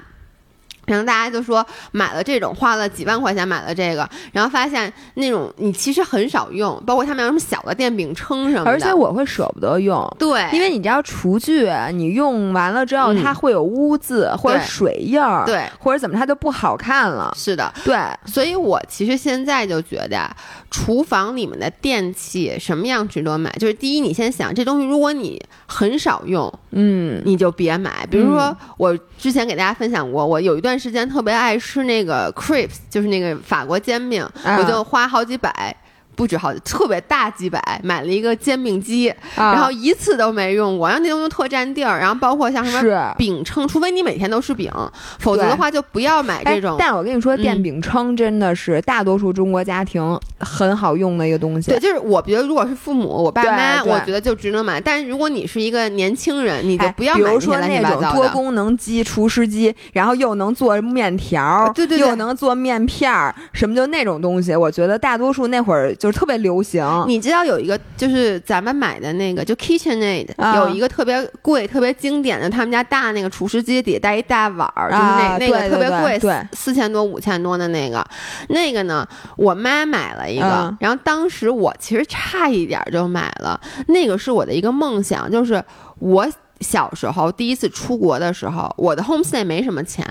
然后大家就说买了这种花了几万块钱买了这个，然后发现那种你其实很少用，包括他们有什么小的电饼铛什么的。而且我会舍不得用，对，因为你知道厨具你用完了之后它会有污渍或者水印儿，对，或者怎么它就不好看了。是的，对，所以我其实现在就觉得厨房里面的电器什么样值得买，就是第一，你先想这东西如果你很少用，嗯，你就别买。比如说我之前给大家分享过，我有一段。段时间特别爱吃那个 crepes，就是那个法国煎饼，我就花好几百。不止好特别大几百，买了一个煎饼机，然后一次都没用过，然后那东西特占地儿，然后包括像什么饼铛，除非你每天都吃饼，否则的话就不要买这种。但我跟你说，电饼铛真的是大多数中国家庭很好用的一个东西。对，就是我觉得如果是父母，我爸妈，我觉得就值得买。但是如果你是一个年轻人，你就不要买。比如说那种多功能机、厨师机，然后又能做面条，对对，又能做面片儿，什么就那种东西，我觉得大多数那会儿。就是特别流行，你知道有一个就是咱们买的那个，就 KitchenAid 有一个特别贵、特别经典的，他们家大那个厨师机底下带一大碗儿，就是那那个特别贵，对，四千多、五千多的那个。那个呢，我妈买了一个，然后当时我其实差一点就买了。那个是我的一个梦想，就是我小时候第一次出国的时候，我的 homestay 没什么钱，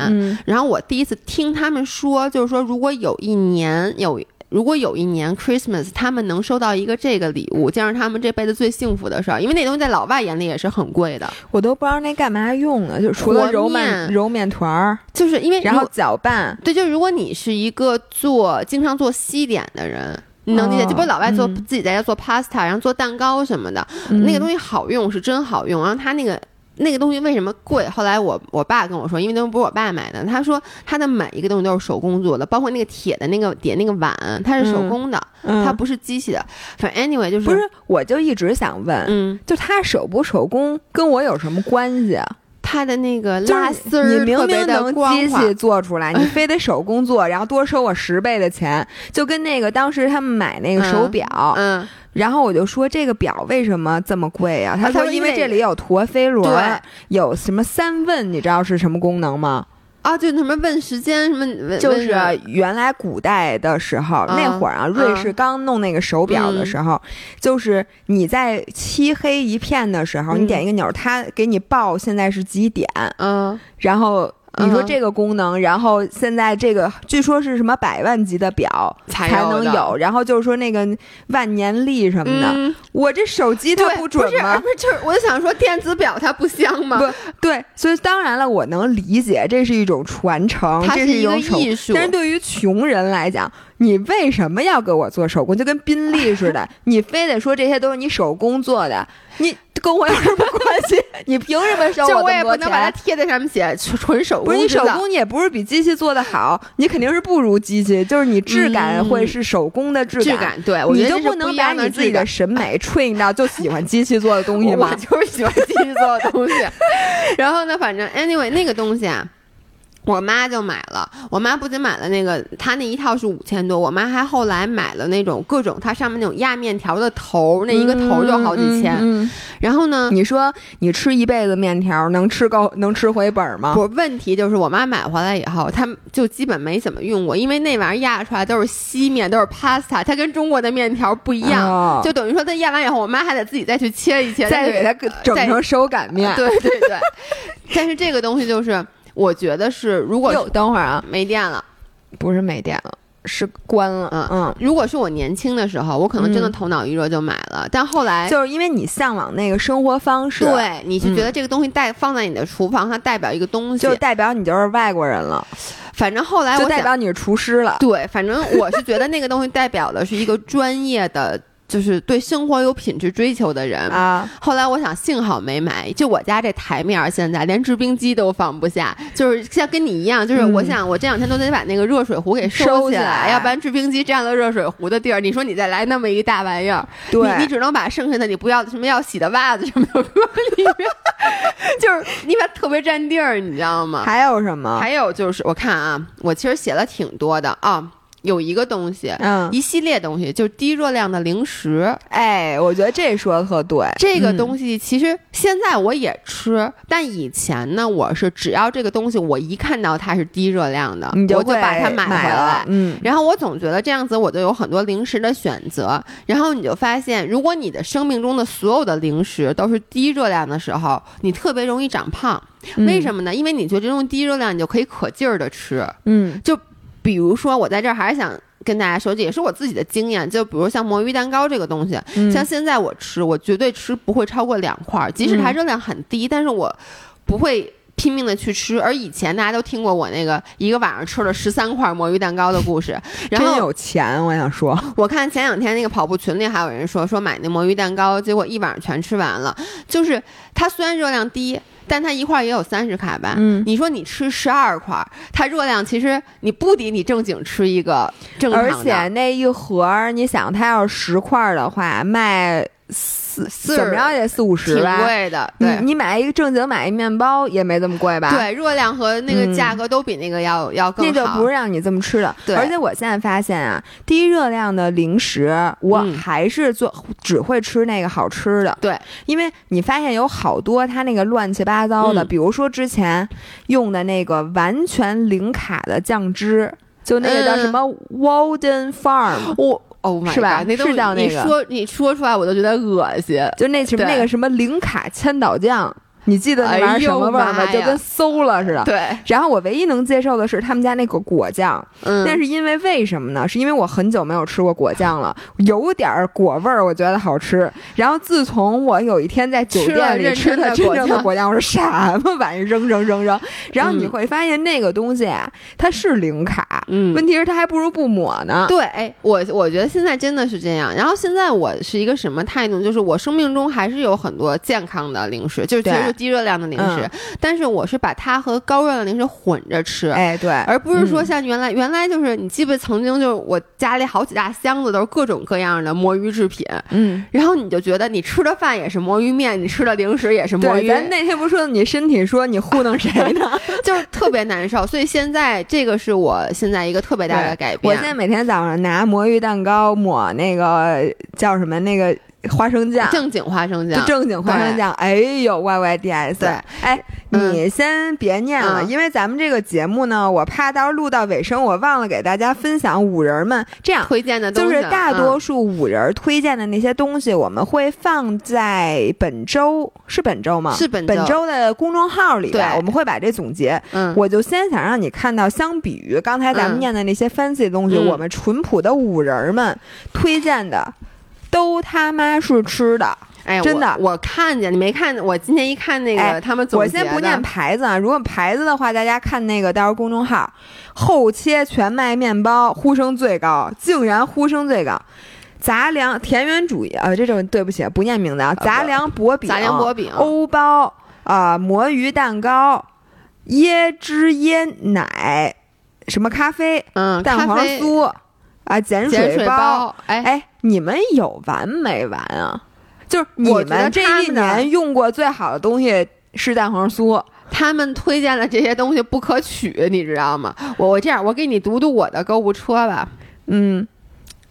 然后我第一次听他们说，就是说如果有一年有。如果有一年 Christmas 他们能收到一个这个礼物，将是他们这辈子最幸福的事儿，因为那东西在老外眼里也是很贵的。我都不知道那干嘛用的，就除了揉面揉面团儿，就是因为然后搅拌。对，就如果你是一个做经常做西点的人，你能理解？就不是老外做自己在家做 pasta，然后做蛋糕什么的，那个东西好用是真好用，然后它那个。那个东西为什么贵？后来我我爸跟我说，因为那不是我爸买的。他说他的每一个东西都是手工做的，包括那个铁的那个点那个碗，它是手工的，它不是机器的。反正 anyway 就是不是，我就一直想问，嗯，就他手不手工跟我有什么关系啊？他的那个拉丝儿，你明明能机器做出来，你非得手工做，然后多收我十倍的钱，就跟那个当时他们买那个手表，嗯。然后我就说这个表为什么这么贵啊？他说因为这里有陀飞轮，有什么三问，你知道是什么功能吗？啊，就什么问时间什么，就是原来古代的时候那会儿啊，瑞士刚弄那个手表的时候，就是你在漆黑一片的时候，你点一个钮，它给你报现在是几点，嗯，然后。你说这个功能，然后现在这个据说是什么百万级的表才能有，然后就是说那个万年历什么的，我这手机它不准吗？不是，就是我就想说电子表它不香吗？不对，所以当然了，我能理解这是一种传承，这是一种艺术，但是对于穷人来讲。你为什么要给我做手工？就跟宾利似的，你非得说这些都是你手工做的，你跟我有什么关系？你凭什么收我就我也不能把它贴在上面写纯手工。不是你手工，你也不是比机器做的好，你肯定是不如机器，就是你质感会是手工的质感。对，你就不能把你自己的审美 train 到就喜欢机器做的东西吗？我就是喜欢机器做的东西。然后呢，反正 anyway 那个东西啊。我妈就买了，我妈不仅买了那个，她那一套是五千多，我妈还后来买了那种各种，它上面那种压面条的头，那一个头就好几千。嗯嗯然后呢，你说你吃一辈子面条，能吃够能吃回本吗？不，问题就是我妈买回来以后，她就基本没怎么用过，因为那玩意儿压出来都是稀面，都是 pasta，它跟中国的面条不一样，哦就等于说它压完以后，我妈还得自己再去切一切，再给它整成手擀面。对对对。但是这个东西就是，我觉得是，如果，等会儿啊，没电了。不是没电了，是关了。嗯嗯，如果是我年轻的时候，我可能真的嗯头脑一热就买了，但后来就是因为你向往那个生活方式，，对你是觉得嗯这个东西带放在你的厨房，它代表一个东西就，代表你就是外国人了，反正后来就我想，代表你是厨师了。对，反正我是觉得那个东西代表的是一个专业的，就是对生活有品质追求的人。啊，后来我想，幸好没买。就我家这台面儿，现在连制冰机都放不下，就是像跟你一样，就是嗯我想，我这两天都得把那个热水壶给起收起来要不然制冰机占了热水壶的地儿。你说你再来那么一大玩意儿，对，你你只能把剩下的你不要的什么要洗的袜子什么都搁里面，就是你把特别占地儿，你知道吗？还有什么？还有就是我看啊，我其实写了挺多的啊，有一个东西，嗯，一系列东西，就是低热量的零食。哎，我觉得这说的特对。这个嗯东西其实现在我也吃，但以前呢，我是只要这个东西我一看到它是低热量的，我就把它买回来。。嗯，然后我总觉得这样子我就有很多零食的选择，然后你就发现，如果你的生命中的所有的零食都是低热量的时候，你特别容易长胖。为什么呢？因为你觉得这种低热量，你就可以可劲儿的吃。嗯？比如说，我在这儿还是想跟大家说，这也是我自己的经验。就比如像魔芋蛋糕这个东西，嗯，像现在我吃，我绝对吃不会超过两块儿，即使它嗯热量很低，但是我不会。拼命的去吃，而以前大家都听过我那个一个晚上吃了十三块魔芋蛋糕的故事，然真后有钱，我想说，我看前两天那个跑步群里还有人说说买那魔芋蛋糕，结果一晚上全吃完了。就是它虽然热量低，但它一块儿也有三十卡吧。嗯你说你吃十二块儿，它热量其实你不抵你正经吃一个正常的。而且那一盒儿，你想，它要是十块儿的话，卖四四怎么着也得四五十吧？挺贵的，你对。你买一个正经买一面包也没这么贵吧？。对，热量和那个价格都比那个要、要更好。那就不是让你这么吃的，对而且我现在发现啊，低热量的零食，我嗯还是做、只会吃那个好吃的。对，因为你发现有好多它那个乱七八糟的，嗯比如说之前用的那个完全零卡的酱汁，就那个叫什么 Walden Farm，、我 Oh my 是吧？那都是叫那个。你说你说出来我都觉得恶心。就那什么那个什么零卡千岛酱，你记得那玩意儿什么味儿吗？就跟馊了似的。对，然后我唯一能接受的是他们家那个果酱，嗯，但是因为为什么呢？是因为我很久没有吃过果酱了，有点儿果味儿，我觉得好吃。然后自从我有一天在酒店里吃的真正果酱的果酱，我说什么玩意儿，扔扔扔扔。然后你嗯会发现那个东西啊，它是零卡，嗯问题是它还不如不抹呢。对，哎，我我觉得现在真的是这样。然后现在我是一个什么态度？就是我生命中还是有很多健康的零食，就是其实对是低热量的零食，嗯但是我是把它和高热量的零食混着吃。哎，对，而不是说嗯像原来，原来就是你记不曾经就是我家里好几大箱子都是各种各样的魔芋制品，嗯。然后你就觉得你吃的饭也是魔芋面，你吃的零食也是魔对，芋，咱那天不是说你身体说你糊弄谁呢？就是特别难受。所以现在这个是我现在一个特别大的改变。我现在每天早上拿魔芋蛋糕抹那个叫什么那个花生酱，正经花生酱，正经花生酱，哎呦，Y Y D S，对，哎，嗯。你先别念了，嗯。因为咱们这个节目呢，我怕到时候录到尾声，我忘了给大家分享五人们。这样。推荐的，就是大多嗯数五人推荐的那些东西，我们会放在本周是本周吗？是本周。本周的公众号里边，对。我们会把这总结。嗯，我就先想让你看到，相比于刚才咱们嗯。念的那些 fancy 的东西，嗯。我们淳朴的五人们推荐的，都他妈是吃的。哎，真的我，我看见你没看？我今天一看那个、哎他们总，我先不念牌子啊，如果牌子的话，大家看那个到时候公众号后切全麦面包呼声最高，竟然呼声最高。杂粮田园主义啊，这种对不起，不念名字啊。杂粮薄饼、杂粮薄饼欧包啊、魔芋蛋糕、椰汁椰奶，什么咖啡、嗯，蛋黄酥啊、碱碱水包。包，哎，哎，你们有完没完啊？就是你们这一年用过最好的东西是蛋黄酥，他们推荐的这些东西不可取，你知道吗？我我这样，我给你读读我的购物车吧。嗯。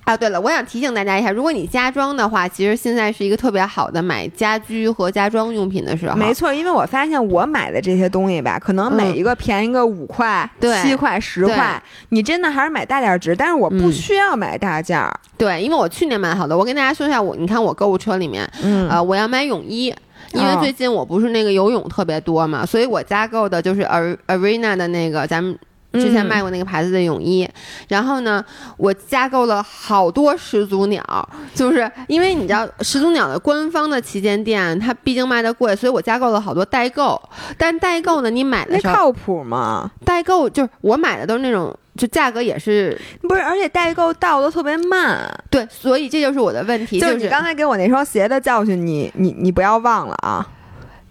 啊，对了，我想提醒大家一下，如果你家装的话，其实现在是一个特别好的买家居和家装用品的时候。没错，因为我发现我买的这些东西吧，可能每一个便宜个五块、七块、十块，你真的还是买大点值。但是我不需要买大件儿。对，因为我去年买好的。我跟大家说一下，我你看我购物车里面，呃，我要买泳衣，因为最近我不是那个游泳特别多嘛，所以我加购的就是 Arena 的那个咱们。之前卖过那个牌子的泳衣，然后呢，我加购了好多始祖鸟，就是因为你知道始祖鸟的官方的旗舰店，它毕竟卖的贵，所以我加购了好多代购。但代购呢，你买的那靠谱吗？代购就是我买的都是那种，就价格也是不是，而且代购到的特别慢。对，所以这就是我的问题。就是你刚才给我那双鞋的教训，你你你不要忘了啊。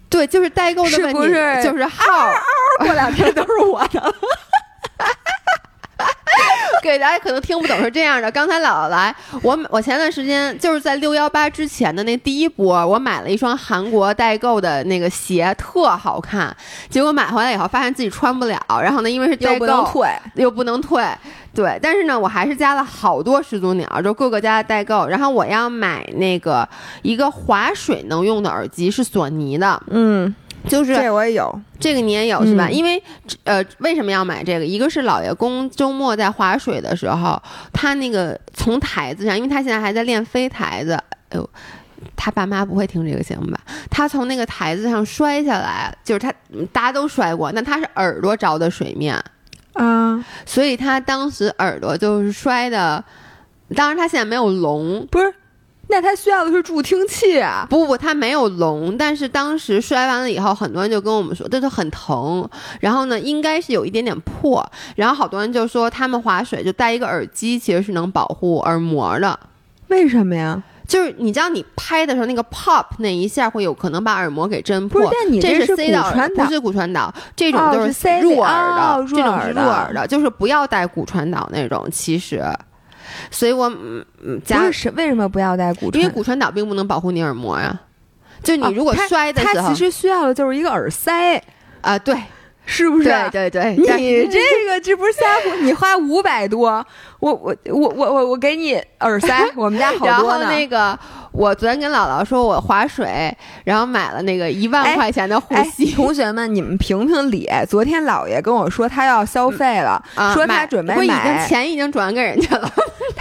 对，就是代购的问题，就是号过两天都是我的。给大家可能听不懂是这样的，刚才姥姥来，我我前段时间就是在六幺八之前的那第一波，我买了一双韩国代购的那个鞋，特好看。结果买回来以后，发现自己穿不了。然后呢，因为是代购，又不能退，又不能退。对，但是呢，我还是加了好多始祖鸟，就各个家的代购。然后我要买那个一个划水能用的耳机，是索尼的。嗯。就是这我也有，这个你也有是吧？因为呃，为什么要买这个？一个是老爷公周末在划水的时候，他那个从台子上，因为他现在还在练飞台子。哎呦，他爸妈不会听这个节目吧？他从那个台子上摔下来，就是他大家都摔过，那他是耳朵着的水面啊，所以他当时耳朵就是摔的。当然他现在没有聋，不是。那他需要的是助听器啊！不不，他没有聋，但是当时摔完了以后，很多人就跟我们说，这就很疼。然后呢，应该是有一点点破。然后好多人就说，他们划水就戴一个耳机，其实是能保护耳膜的。为什么呀？就是你知道，你拍的时候那个 pop 那一下会有可能把耳膜给震破。但你这是骨传导，不是骨传导，这种就是入耳的，这种是入耳的，就是不要戴骨传导那种。其实。所以，我嗯嗯，不是为什么不要戴骨？因为骨传导并不能保护你耳膜呀。就你如果摔的时候，它其实需要的就是一个耳塞啊，对，是不是？对对对，你这个这不是瞎胡？你花五百多，我我我我我我给你耳塞，我们家好多呢。那个。我昨天跟姥姥说，我划水，然后买了那个一万块钱的护膝。同学们，你们评评理。昨天姥爷跟我说他要消费了，说他准备买，钱已经转给人家了。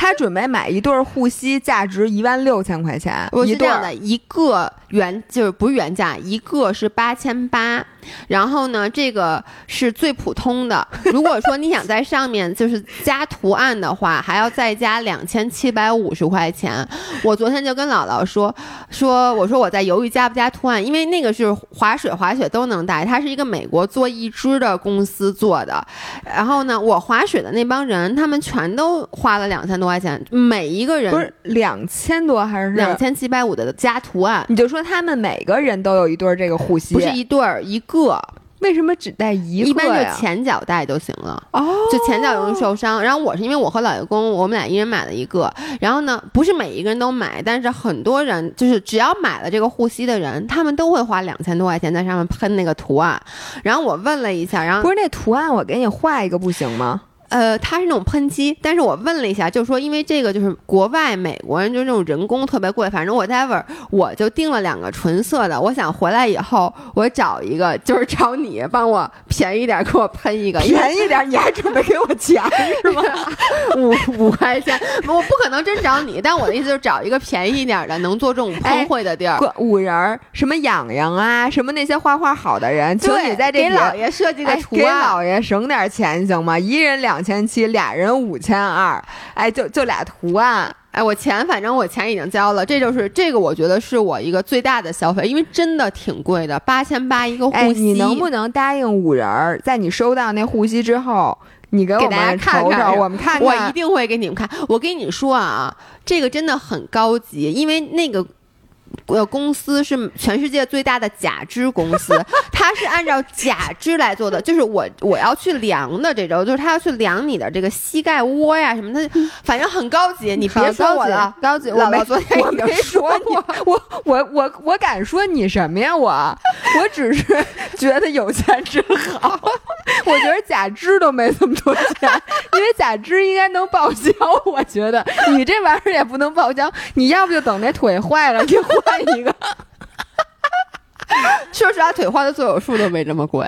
他准备买一对护膝，价值一万六千块钱。我是这样的，一个原就是不是原价，一个是八千八。然后呢，这个是最普通的。如果说你想在上面就是加图案的话，还要再加两千七百五十块钱。我昨天就跟姥姥说说，我说我在犹豫加不加图案，因为那个是滑水滑雪都能带，它是一个美国做一支的公司做的。然后呢，我滑雪的那帮人，他们全都花了两千多块钱，每一个人不是两千多还是两千七百五的加图案？你就说他们每个人都有一对这个护膝，不是一对儿一个。为什么只带一个一般就前脚带就行了哦，就前脚容易受伤。然后我是因为我和老爷公，我们俩一人买了一个。然后呢，不是每一个人都买，但是很多人就是只要买了这个护膝的人，他们都会花两千多块钱在上面喷那个图案。然后我问了一下，然后不是那图案，我给你画一个不行吗？呃，它是那种喷漆，但是我问了一下，就说因为这个就是国外美国人就是那种人工特别贵，反正我 ever 我就订了两个纯色的，我想回来以后我找一个，就是找你帮我便宜点给我喷一个，便宜点，你还准备给我钱 是吗？五五块钱，我不可能真找你，但我的意思就是找一个便宜一点的，能做这种喷绘的地儿。五人儿，什么痒痒啊，什么那些画画好的人，请你在这给老爷设计个图案，给老爷省点钱行吗？一人两。两千七，俩人五千二，哎，就就俩图案，哎，我钱反正我钱已经交了，这就是这个，我觉得是我一个最大的消费，因为真的挺贵的，八千八一个护膝。你能不能答应五人儿，在你收到那护膝之后，你给我们看看，我一定会给你们看。我跟你说啊，这个真的很高级，因为那个。呃公司是全世界最大的假肢公司，它是按照假肢来做的，就是我我要去量的这种，就是他要去量你的这个膝盖窝呀什么的，反正很高级。你别说我了，高级，我没昨天我没说你，我我我我敢说你什么呀？我我只是 觉得有钱真好，我觉得假肢都没这么多钱，因为假肢应该能报销。我觉得你这玩意儿也不能报销，你要不就等那腿坏了，你换一个。说实话，腿画的做手术都没这么贵。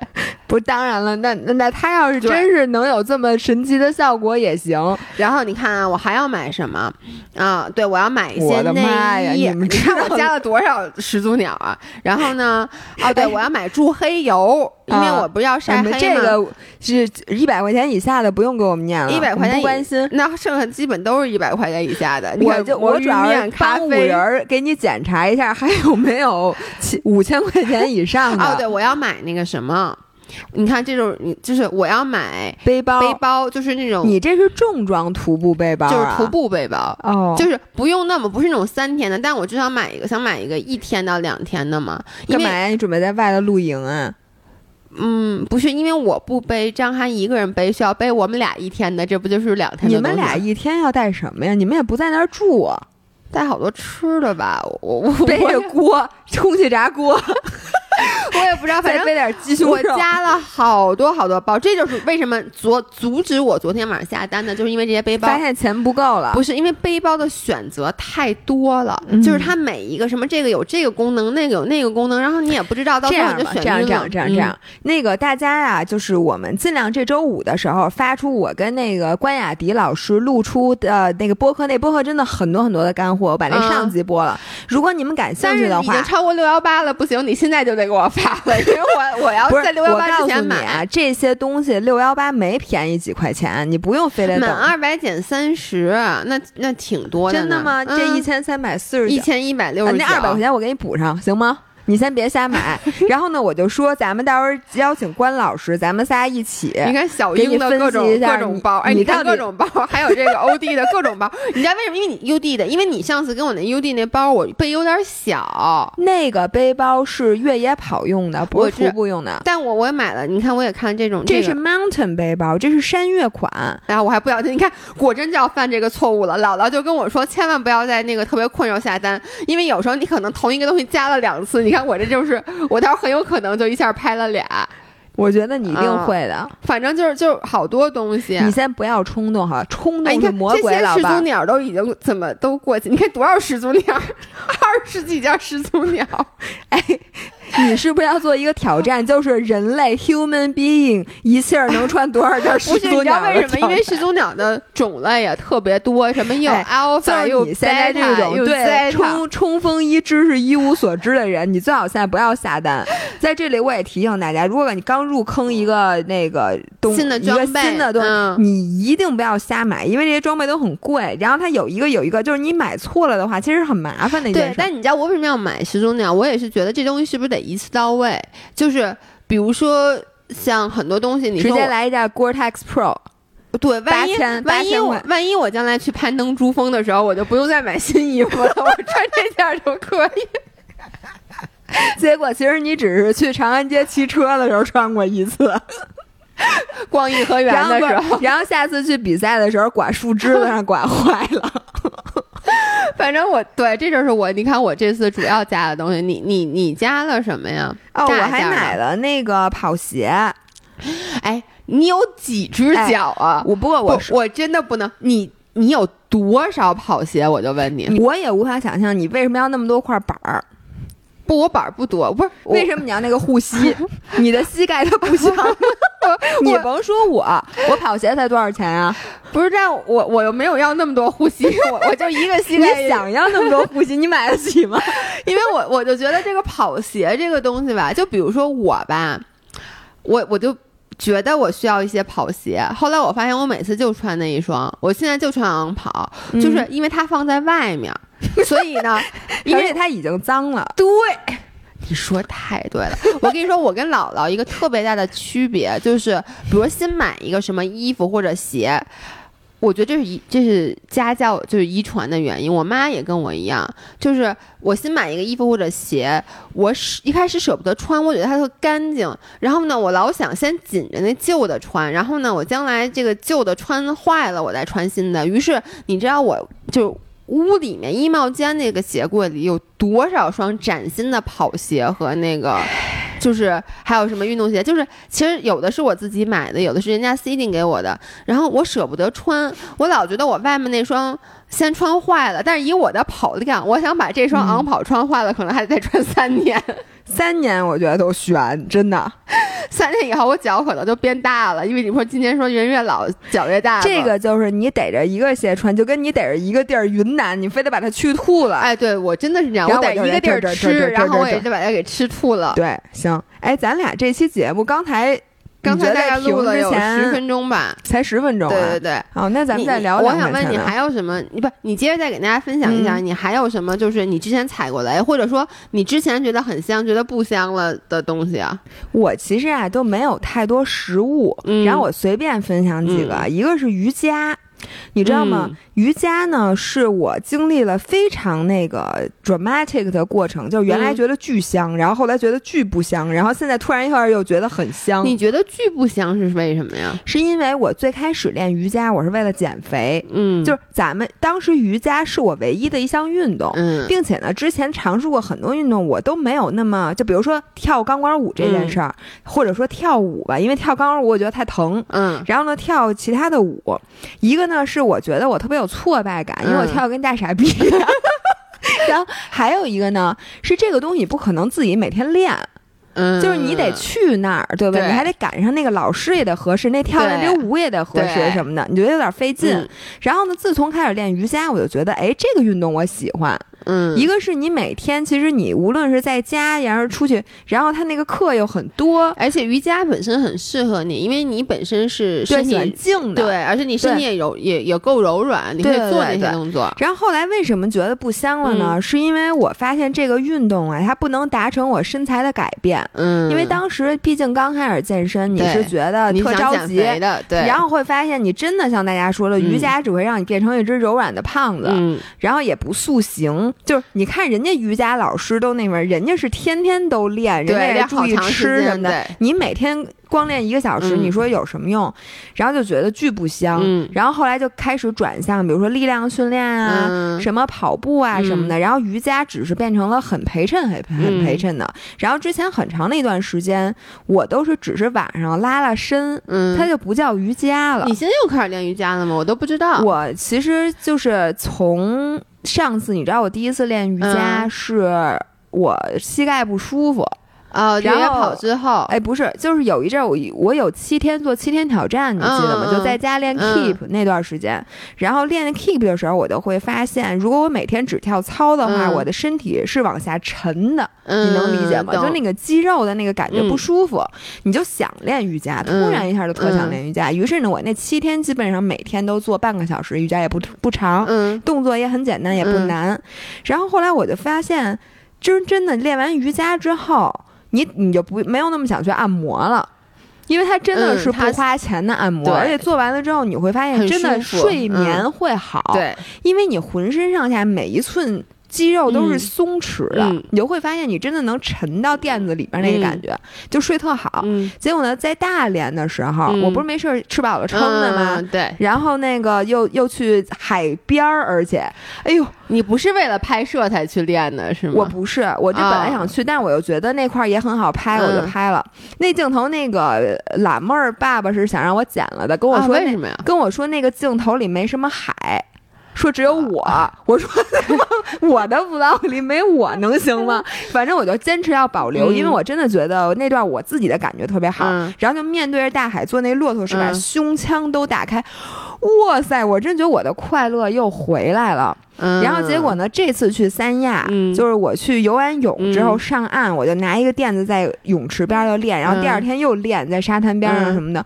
不，当然了，那那那他要是真是能有这么神奇的效果也行。然后你看啊，我还要买什么啊？对，我要买一些内衣。你看我加了多少始祖鸟啊？然后呢？哦，对，我要买助黑油，因为我不要晒黑嘛。这个是一百块钱以下的，不用给我们念了。一百块钱不关心，那剩下基本都是一百块钱以下的。我就我主要是帮五人给你检查一下，还有没有五千块钱以上的。哦，对，我要买那个什么。你看，这种你就是我要买背包，背包就是那种你这是重装徒步背包，就是徒步背包哦，就是不用那么不是那种三天的，但我就想买一个，想买一个一天到两天的嘛。干嘛呀？你准备在外头露营啊？嗯，不是，因为我不背，张涵一个人背需要背我们俩一天的，这不就是两天？你们俩一天要带什么呀？你们也不在那儿住，带好多吃的吧？我我背着锅，空 气炸锅。我也不知道，反正背点鸡胸肉。我加了好多好多包，这就是为什么昨阻止我昨天晚上下单的，就是因为这些背包。发现钱不够了，不是因为背包的选择太多了，就是它每一个什么这个有这个功能，那个有那个功能，然后你也不知道到最后就选这样这样这样这样。那个大家呀，就是我们尽量这周五的时候发出我跟那个关雅迪老师录出的那个播客，那播客真的很多很多的干货，我把那上集播了。如果你们感兴趣的话，已经超过六幺八了，不行，你现在就得。给我发了，因为我我要在六幺八之前买啊。这些东西六幺八没便宜几块钱，你不用非得满二百减三十，那那挺多的。真的吗？这一千三百四十，一千一百六十，那二百块钱我给你补上，行吗？你先别瞎买，然后呢，我就说咱们到时候邀请关老师，咱们仨一起。你看小英的各种各种包，哎，你看各种包，还有这个欧弟的各种包。你知道为什么？因为你 UD 的，因为你上次跟我那 UD 那包，我背有点小。那个背包是越野跑用的，不是徒步用的。但我我也买了，你看我也看这种，这是 Mountain 背包，这是山岳款。然后我还不小心，你看果真就要犯这个错误了。姥姥就跟我说，千万不要在那个特别困时候下单，因为有时候你可能同一个东西加了两次。你看我这就是。我倒是很有可能就一下拍了俩，我觉得你一定会的。反正就是就是好多东西，你先不要冲动哈，冲动是魔鬼老师祖鸟都已经怎么都过去？你看多少始祖鸟，二十几件始祖鸟，哎。你是不是要做一个挑战？就是人类 human being 一气儿能穿多少件始祖鸟？不是，你知道为什么？因为始祖鸟的种类也特别多，什么有 alpha，有你现在这种对冲冲锋衣知识一无所知的人，你最好现在不要下单。在这里我也提醒大家，如果你刚入坑一个那个东新的装备，新的东西，你一定不要瞎买，因为这些装备都很贵。然后它有一个有一个，就是你买错了的话，其实很麻烦的一件事。对，但你知道我为什么要买始祖鸟？我也是觉得这东西是不是得。一次到位，就是比如说像很多东西，你直接来一件 Gore-Tex Pro，对，万一万一我万。一我将来去攀登珠峰的时候，我就不用再买新衣服了，我穿这件就可以。结果其实你只是去长安街骑车的时候穿过一次，逛颐和园的时候，然后下次去比赛的时候，刮树枝子上刮坏了。反正我对，这就是我。你看我这次主要加的东西，你你你加了什么呀？哦，我还买了那个跑鞋。哎，你有几只脚啊？我不过我我真的不能。你你有多少跑鞋？我就问你。我也无法想象你为什么要那么多块板儿。不，我板儿不多。不是，为什么你要那个护膝？你的膝盖它不行。你甭说我，我跑鞋才多少钱啊？不是这样，我我又没有要那么多护膝，我我就一个 膝盖。你想要那么多护膝，你买得起吗？因为我我就觉得这个跑鞋这个东西吧，就比如说我吧，我我就觉得我需要一些跑鞋。后来我发现我每次就穿那一双，我现在就穿昂跑，就是因为它放在外面，所以呢，因为它已经脏了。对。你说太对了，我跟你说，我跟姥姥一个特别大的区别就是，比如新买一个什么衣服或者鞋，我觉得这是遗，这是家教，就是遗传的原因。我妈也跟我一样，就是我新买一个衣服或者鞋，我舍一开始舍不得穿，我觉得它特干净。然后呢，我老想先紧着那旧的穿，然后呢，我将来这个旧的穿坏了，我再穿新的。于是你知道，我就屋里面衣帽间那个鞋柜里有多少双崭新的跑鞋和那个。就是还有什么运动鞋，就是其实有的是我自己买的，有的是人家 C 定给我的，然后我舍不得穿，我老觉得我外面那双先穿坏了，但是以我的跑量，我想把这双昂跑穿坏了，可能还得再穿三年。三年我觉得都悬，真的。三年以后我脚可能就变大了，因为你说今年说人越老脚越大。这个就是你逮着一个鞋穿，就跟你逮着一个地儿云南，你非得把它去吐了。哎，对我真的是这样，我逮一个地儿吃，然后我也就把它给吃吐了。对，行。哎，咱俩这期节目刚才。刚才大概录了有十分钟吧，才十分钟。对对对，好，那咱们再聊。我想问你还有什么？你不，你接着再给大家分享一下，你还有什么？就是你之前踩过雷，或者说你之前觉得很香，觉得不香了的东西啊？我其实啊都没有太多食物，然后我随便分享几个，一个是瑜伽。你知道吗？瑜伽呢，是我经历了非常那个 dramatic 的过程，就是原来觉得巨香，然后后来觉得巨不香，然后现在突然一会儿又觉得很香。你觉得巨不香是为什么呀？是因为我最开始练瑜伽，我是为了减肥。嗯，就是咱们当时瑜伽是我唯一的一项运动。嗯，并且呢，之前尝试过很多运动，我都没有那么就比如说跳钢管舞这件事儿，或者说跳舞吧，因为跳钢管舞我觉得太疼。嗯，然后呢，跳其他的舞，一个呢是我觉得我特别有挫败感，因为我跳跟大傻逼。然后还有一个呢是这个东西不可能自己每天练，嗯，就是你得去那儿，对吧？你还得赶上那个老师也得合适，那跳那支舞也得合适什么的，你觉得有点费劲。然后呢，自从开始练瑜伽，我就觉得，哎，这个运动我喜欢。嗯，一个是你每天，其实你无论是在家，然后出去，然后他那个课又很多，而且瑜伽本身很适合你，因为你本身是身体静的，对，而且你身体也柔，也也够柔软，你可以做那些动作。然后后来为什么觉得不香了呢？是因为我发现这个运动啊，它不能达成我身材的改变。嗯，因为当时毕竟刚开始健身，你是觉得特着急的，对，然后会发现你真的像大家说的，瑜伽只会让你变成一只柔软的胖子，嗯，然后也不塑形。就是你看人家瑜伽老师都那边，人家是天天都练，人家也注意吃什么的。你每天光练一个小时，你说有什么用？然后就觉得巨不香。然后后来就开始转向，比如说力量训练啊，什么跑步啊什么的。然后瑜伽只是变成了很陪衬、很很陪衬的。然后之前很长的一段时间，我都是只是晚上拉拉伸，它就不叫瑜伽了。你现在又开始练瑜伽了吗？我都不知道。我其实就是从。上次你知道我第一次练瑜伽是我膝盖不舒服。啊，然后跑之后，哎，不是，就是有一阵我我有七天做七天挑战，你记得吗？就在家练 Keep 那段时间，然后练 Keep 的时候，我就会发现，如果我每天只跳操的话，我的身体是往下沉的，你能理解吗？就那个肌肉的那个感觉不舒服，你就想练瑜伽，突然一下就特想练瑜伽。于是呢，我那七天基本上每天都做半个小时瑜伽，也不不长，动作也很简单，也不难。然后后来我就发现，真真的练完瑜伽之后。你你就不没有那么想去按摩了，因为它真的是不花钱的按摩，而且做完了之后你会发现真的睡眠会好，对，因为你浑身上下每一寸。肌肉都是松弛的，你就会发现你真的能沉到垫子里边那个感觉，就睡特好。结果呢，在大连的时候，我不是没事吃饱了撑的吗？对。然后那个又又去海边儿，而且，哎呦，你不是为了拍摄才去练的是吗？我不是，我就本来想去，但我又觉得那块儿也很好拍，我就拍了。那镜头，那个懒妹儿爸爸是想让我剪了的，跟我说为什么呀？跟我说那个镜头里没什么海。说只有我，我说 我的 vlog 里没我能行吗？反正我就坚持要保留，因为我真的觉得那段我自己的感觉特别好。然后就面对着大海做那骆驼式，把胸腔都打开，哇塞！我真觉得我的快乐又回来了。然后结果呢？这次去三亚，就是我去游完泳之后上岸，我就拿一个垫子在泳池边就练，然后第二天又练在沙滩边上什么的。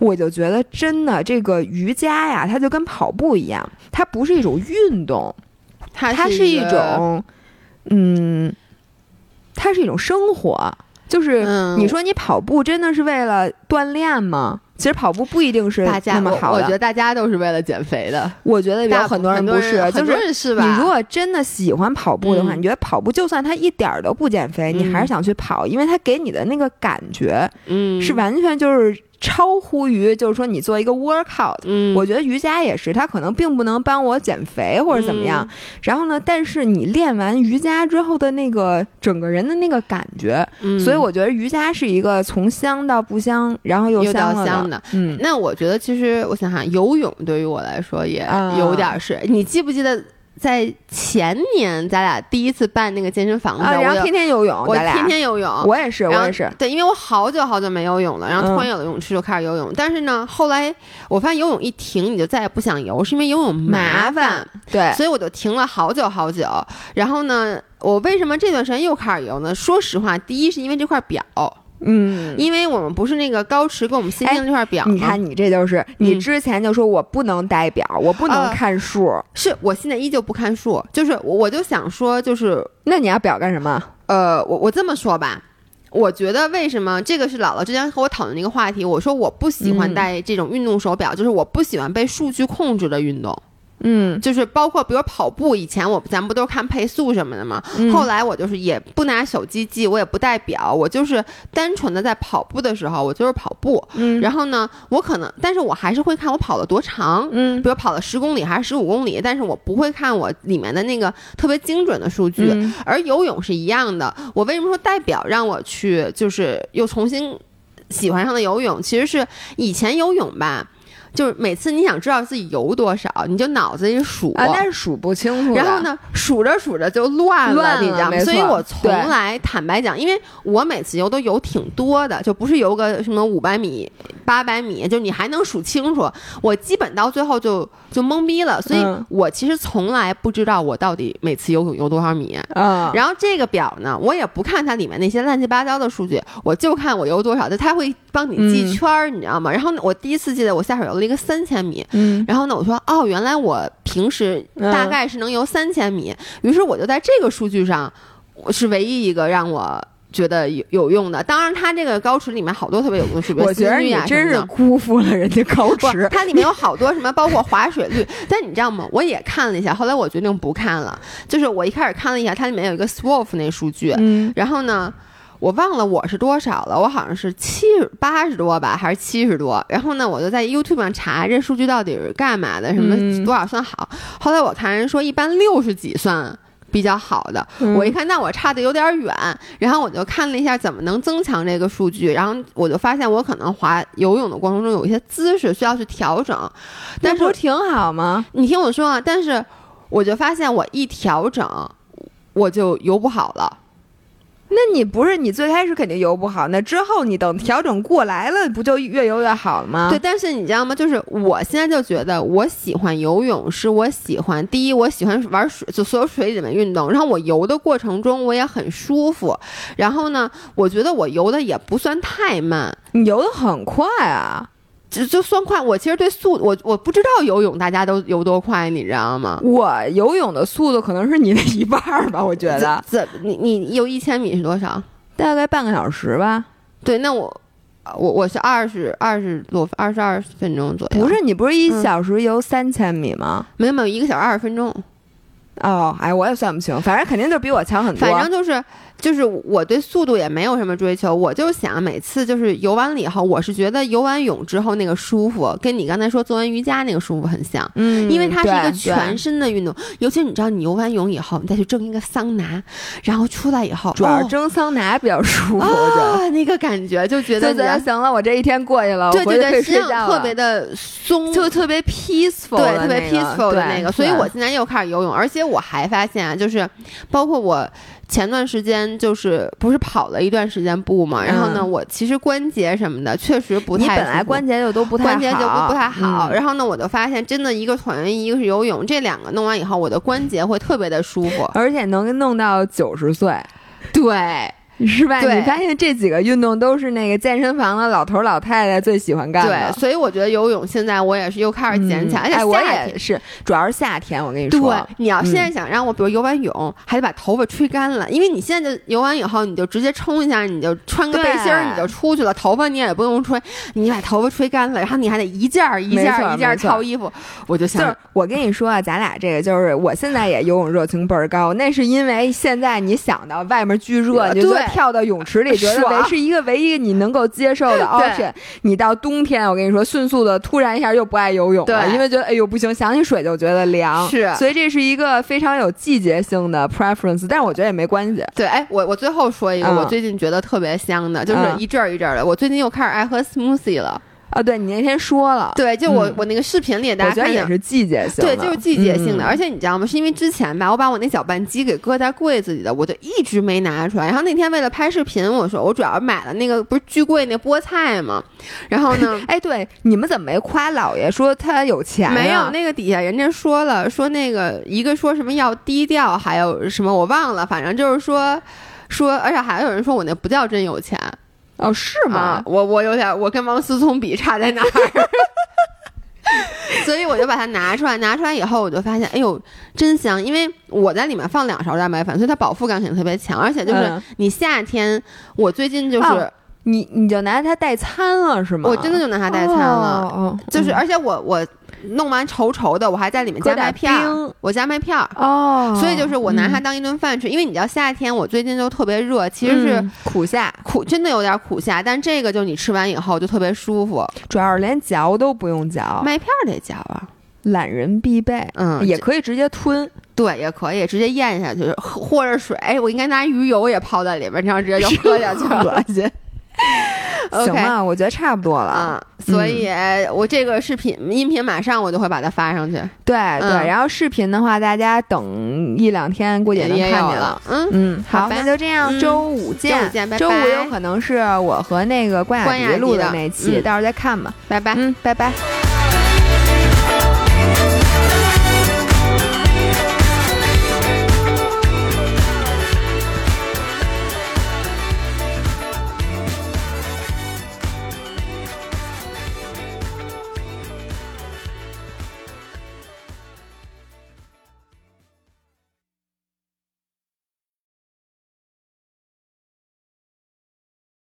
我就觉得真的这个瑜伽呀，它就跟跑步一样，它不是一种运动，它它是一种，嗯，它是一种生活。就是你说你跑步真的是为了锻炼吗？其实跑步不一定是那么好的。我觉得大家都是为了减肥的，我觉得有很多人不是，就是？你如果真的喜欢跑步的话，嗯你觉得跑步就算它一点儿都不减肥，你还是想去跑，因为它给你的那个感觉嗯是完全就是超乎于，就是说你做一个 workout。嗯，我觉得瑜伽也是，它可能并不能帮我减肥或者怎么样。嗯然后呢，但是你练完瑜伽之后的那个整个人的那个感觉，嗯所以我觉得瑜伽是一个从香到不香，然后又又到香了香的。嗯，那我觉得其实我想想，游泳对于我来说也啊有点儿是。你记不记得在前年咱俩第一次办那个健身房的时啊，候，然后我天天游泳，我天天游泳，我也是，我也是。对，因为我好久好久没游泳了，然后突然嗯有了泳池就开始游泳。但是呢，后来我发现游泳一停你就再也不想游，是因为游泳麻烦，对，所以我就停了好久好久。然后呢，我为什么这段时间又开始游呢？说实话，第一是因为这块表，嗯，因为我们不是那个高驰给我们新订的这块表吗？你看你这就是，你嗯之前就说我不能戴表，我不能啊看数，是我现在依旧不看数，就是我我就想说，就是那你要表干什么？呃，我我这么说吧。我觉得为什么这个是姥姥之前和我讨论的一个话题？我说我不喜欢嗯戴这种运动手表，就是我不喜欢被数据控制的运动，嗯，就是包括比如跑步，以前我咱不都是看配速什么的吗？嗯后来我就是也不拿手机记，我也不戴表，我就是单纯的在跑步的时候，我就是跑步。嗯然后呢，我可能，但是我还是会看我跑了多长，嗯比如跑了十公里还是十五公里，但是我不会看我里面的那个特别精准的数据。嗯而游泳是一样的，我为什么说代表让我去，就是又重新喜欢上了游泳？其实是以前游泳吧，就是每次你想知道自己游多少，你就脑子里数。啊，但是数不清楚。然后？呢，数着数着就乱了，乱了你知道吗？所以我从来坦白讲，因为我每次游都游挺多的，就不是游个什么五百米、八百米，就你还能数清楚。我基本到最后就就懵逼了，所以嗯我其实从来不知道我到底每次游泳游多少米。啊，然后这个表呢，我也不看它里面那些乱七八糟的数据，我就看我游多少，就它会帮你记嗯圈儿，你知道吗？然后呢，我第一次记得我下水游了一个三千米，嗯然后呢，我说哦，原来我平时大概是能游三千米，于是我就在这个数据上，我是唯一一个让我。觉得有有用的，当然它这个高驰里面好多特别有用的数据，我觉得你真是辜负了人家高不驰，。它里面有好多什么，包括划水率。但你知道吗？我也看了一下，后来我决定不看了。就是我一开始看了一下，它里面有一个 SWOT 那数据，嗯然后呢，我忘了我是多少了，我好像是七十八十多吧，还是七十多。然后呢，我就在 YouTube 上查这数据到底是干嘛的，什么嗯多少算好。后来我看人说一般六十几算。比较好的，嗯我一看，那我差的有点远，然后我就看了一下怎么能增强这个数据，然后我就发现我可能滑游泳的过程中有一些姿势需要去调整，但是那不是挺好吗？你听我说啊，但是我就发现我一调整，我就游不好了。那你不是你最开始肯定游不好，那之后你等调整过来了，不就越游越好了吗？对，，但是你知道吗？就是我现在就觉得，我喜欢游泳，是我喜欢第一，我喜欢玩水，就所有水里面运动。然后我游的过程中，我也很舒服。然后呢，我觉得我游的也不算太慢，你游的很快啊！就就算快。我其实对速，我我不知道游泳大家都游多快，你知道吗？我游泳的速度可能是你的一半儿吧，我觉得怎你你游一千米是多少？大概半个小时吧。对，那我我我是二十二十多二十二分钟左右。不是你不是一嗯小时游三千米吗？没有没有一个小时二十分钟。哦，哎，我也算不清，反正肯定就比我强很多。反正就是就是我对速度也没有什么追求，我就想每次就是游完了以后，我是觉得游完泳之后那个舒服，跟你刚才说做完瑜伽那个舒服很像。嗯，因为它是一个全身的运动，尤其你知道，你游完泳以后，你再去蒸一个桑拿，然后出来以后，对主要蒸桑拿比较舒服。啊，那个感觉就觉得就觉得行了，我这一天过去了，对对对，我回去可以实际睡觉了上特别的松，就特别 peaceful，对，特别 peaceful 的那个，所以我现在又开始游泳，而且我还发现啊，就是包括我前段时间就是不是跑了一段时间步嘛，然后呢，嗯我其实关节什么的确实不太你本来关节就都不太关节就不太好，嗯。然后呢，我就发现真的一个椭圆仪，一个是游泳，这两个弄完以后，我的关节会特别的舒服。而且能弄到九十岁。对，是吧？对你发现这几个运动都是那个健身房的老头老太太最喜欢干的。对，所以我觉得游泳现在我也是又开始捡起来，而且哎，我也是，主要是夏天。我跟你对说，，你要现在想让我，比如游完泳，还得把头发吹干了，因为你现在就游完以后，你就直接冲一下，你就穿个背心儿你就出去了，头发你也不用吹，你把头发吹干了，然后你还得一件儿一件儿一件儿套衣服，我就想就是我跟你说啊，咱俩这个就是，我现在也游泳热情倍儿高，那是因为现在你想到外面巨热，就对跳到泳池里，觉得爽为是一个唯一你能够接受的 对 option。你到冬天，我跟你说，迅速的突然一下又不爱游泳了，因为觉得哎呦不行，想起水就觉得凉。是所以这是一个非常有季节性的 preference，但是我觉得也没关系。对，哎，我我最后说一个，嗯我最近觉得特别香的，就是嗯一阵儿一阵儿的。我最近又开始爱喝 smoothie 了。啊，对你那天说了，对，就我、嗯我那个视频里，大家也是季节性的，对，就是季节性的，嗯而且你知道吗？是因为之前吧，我把我那搅拌机给搁在柜子里的，我就一直没拿出来。然后那天为了拍视频，我说我主要买了那个不是巨贵那菠菜嘛，然后呢，哎，对，你们怎么没夸姥爷说他有钱、啊？没有，那个底下人家说了，说那个一个说什么要低调，还有什么我忘了，反正就是说说，而且还有人说我那不叫真有钱哦，是啊吗？，我我有点我跟王思聪比差在哪儿？所以我就把它拿出来，拿出来以后我就发现，哎呦，真香！因为我在里面放两勺蛋白粉，所以它饱腹感肯定特别强，而且就是嗯你夏天，我最近就是、哦你你就拿它代餐了是吗？我真的就拿它代餐了，哦哦就是嗯而且我我弄完稠稠的，我还在里面加麦片我加麦片儿。哦，所以就是我拿它嗯当一顿饭吃，因为你知道夏天我最近就特别热，其实是嗯苦夏，苦，真的有点苦夏，但这个就你吃完以后就特别舒服。主要是连嚼都不用嚼，麦片儿得嚼啊，懒人必备。嗯，也可以直接吞，对，也可以直接咽下去，喝或者水。哎，我应该拿鱼油也泡在里边，这样直接就喝下去了。恶心。行吧，我觉得差不多了。嗯、所以我这个视频音频马上我就会把它发上去，对嗯对，然后视频的话，大家等一两天估计也能看见了。。嗯，嗯，好，那就这样，嗯周五见。周五见拜周五有可能是我和那个关雅关雅迪迪录的的那期，嗯到时候再看吧。拜拜。嗯，拜拜。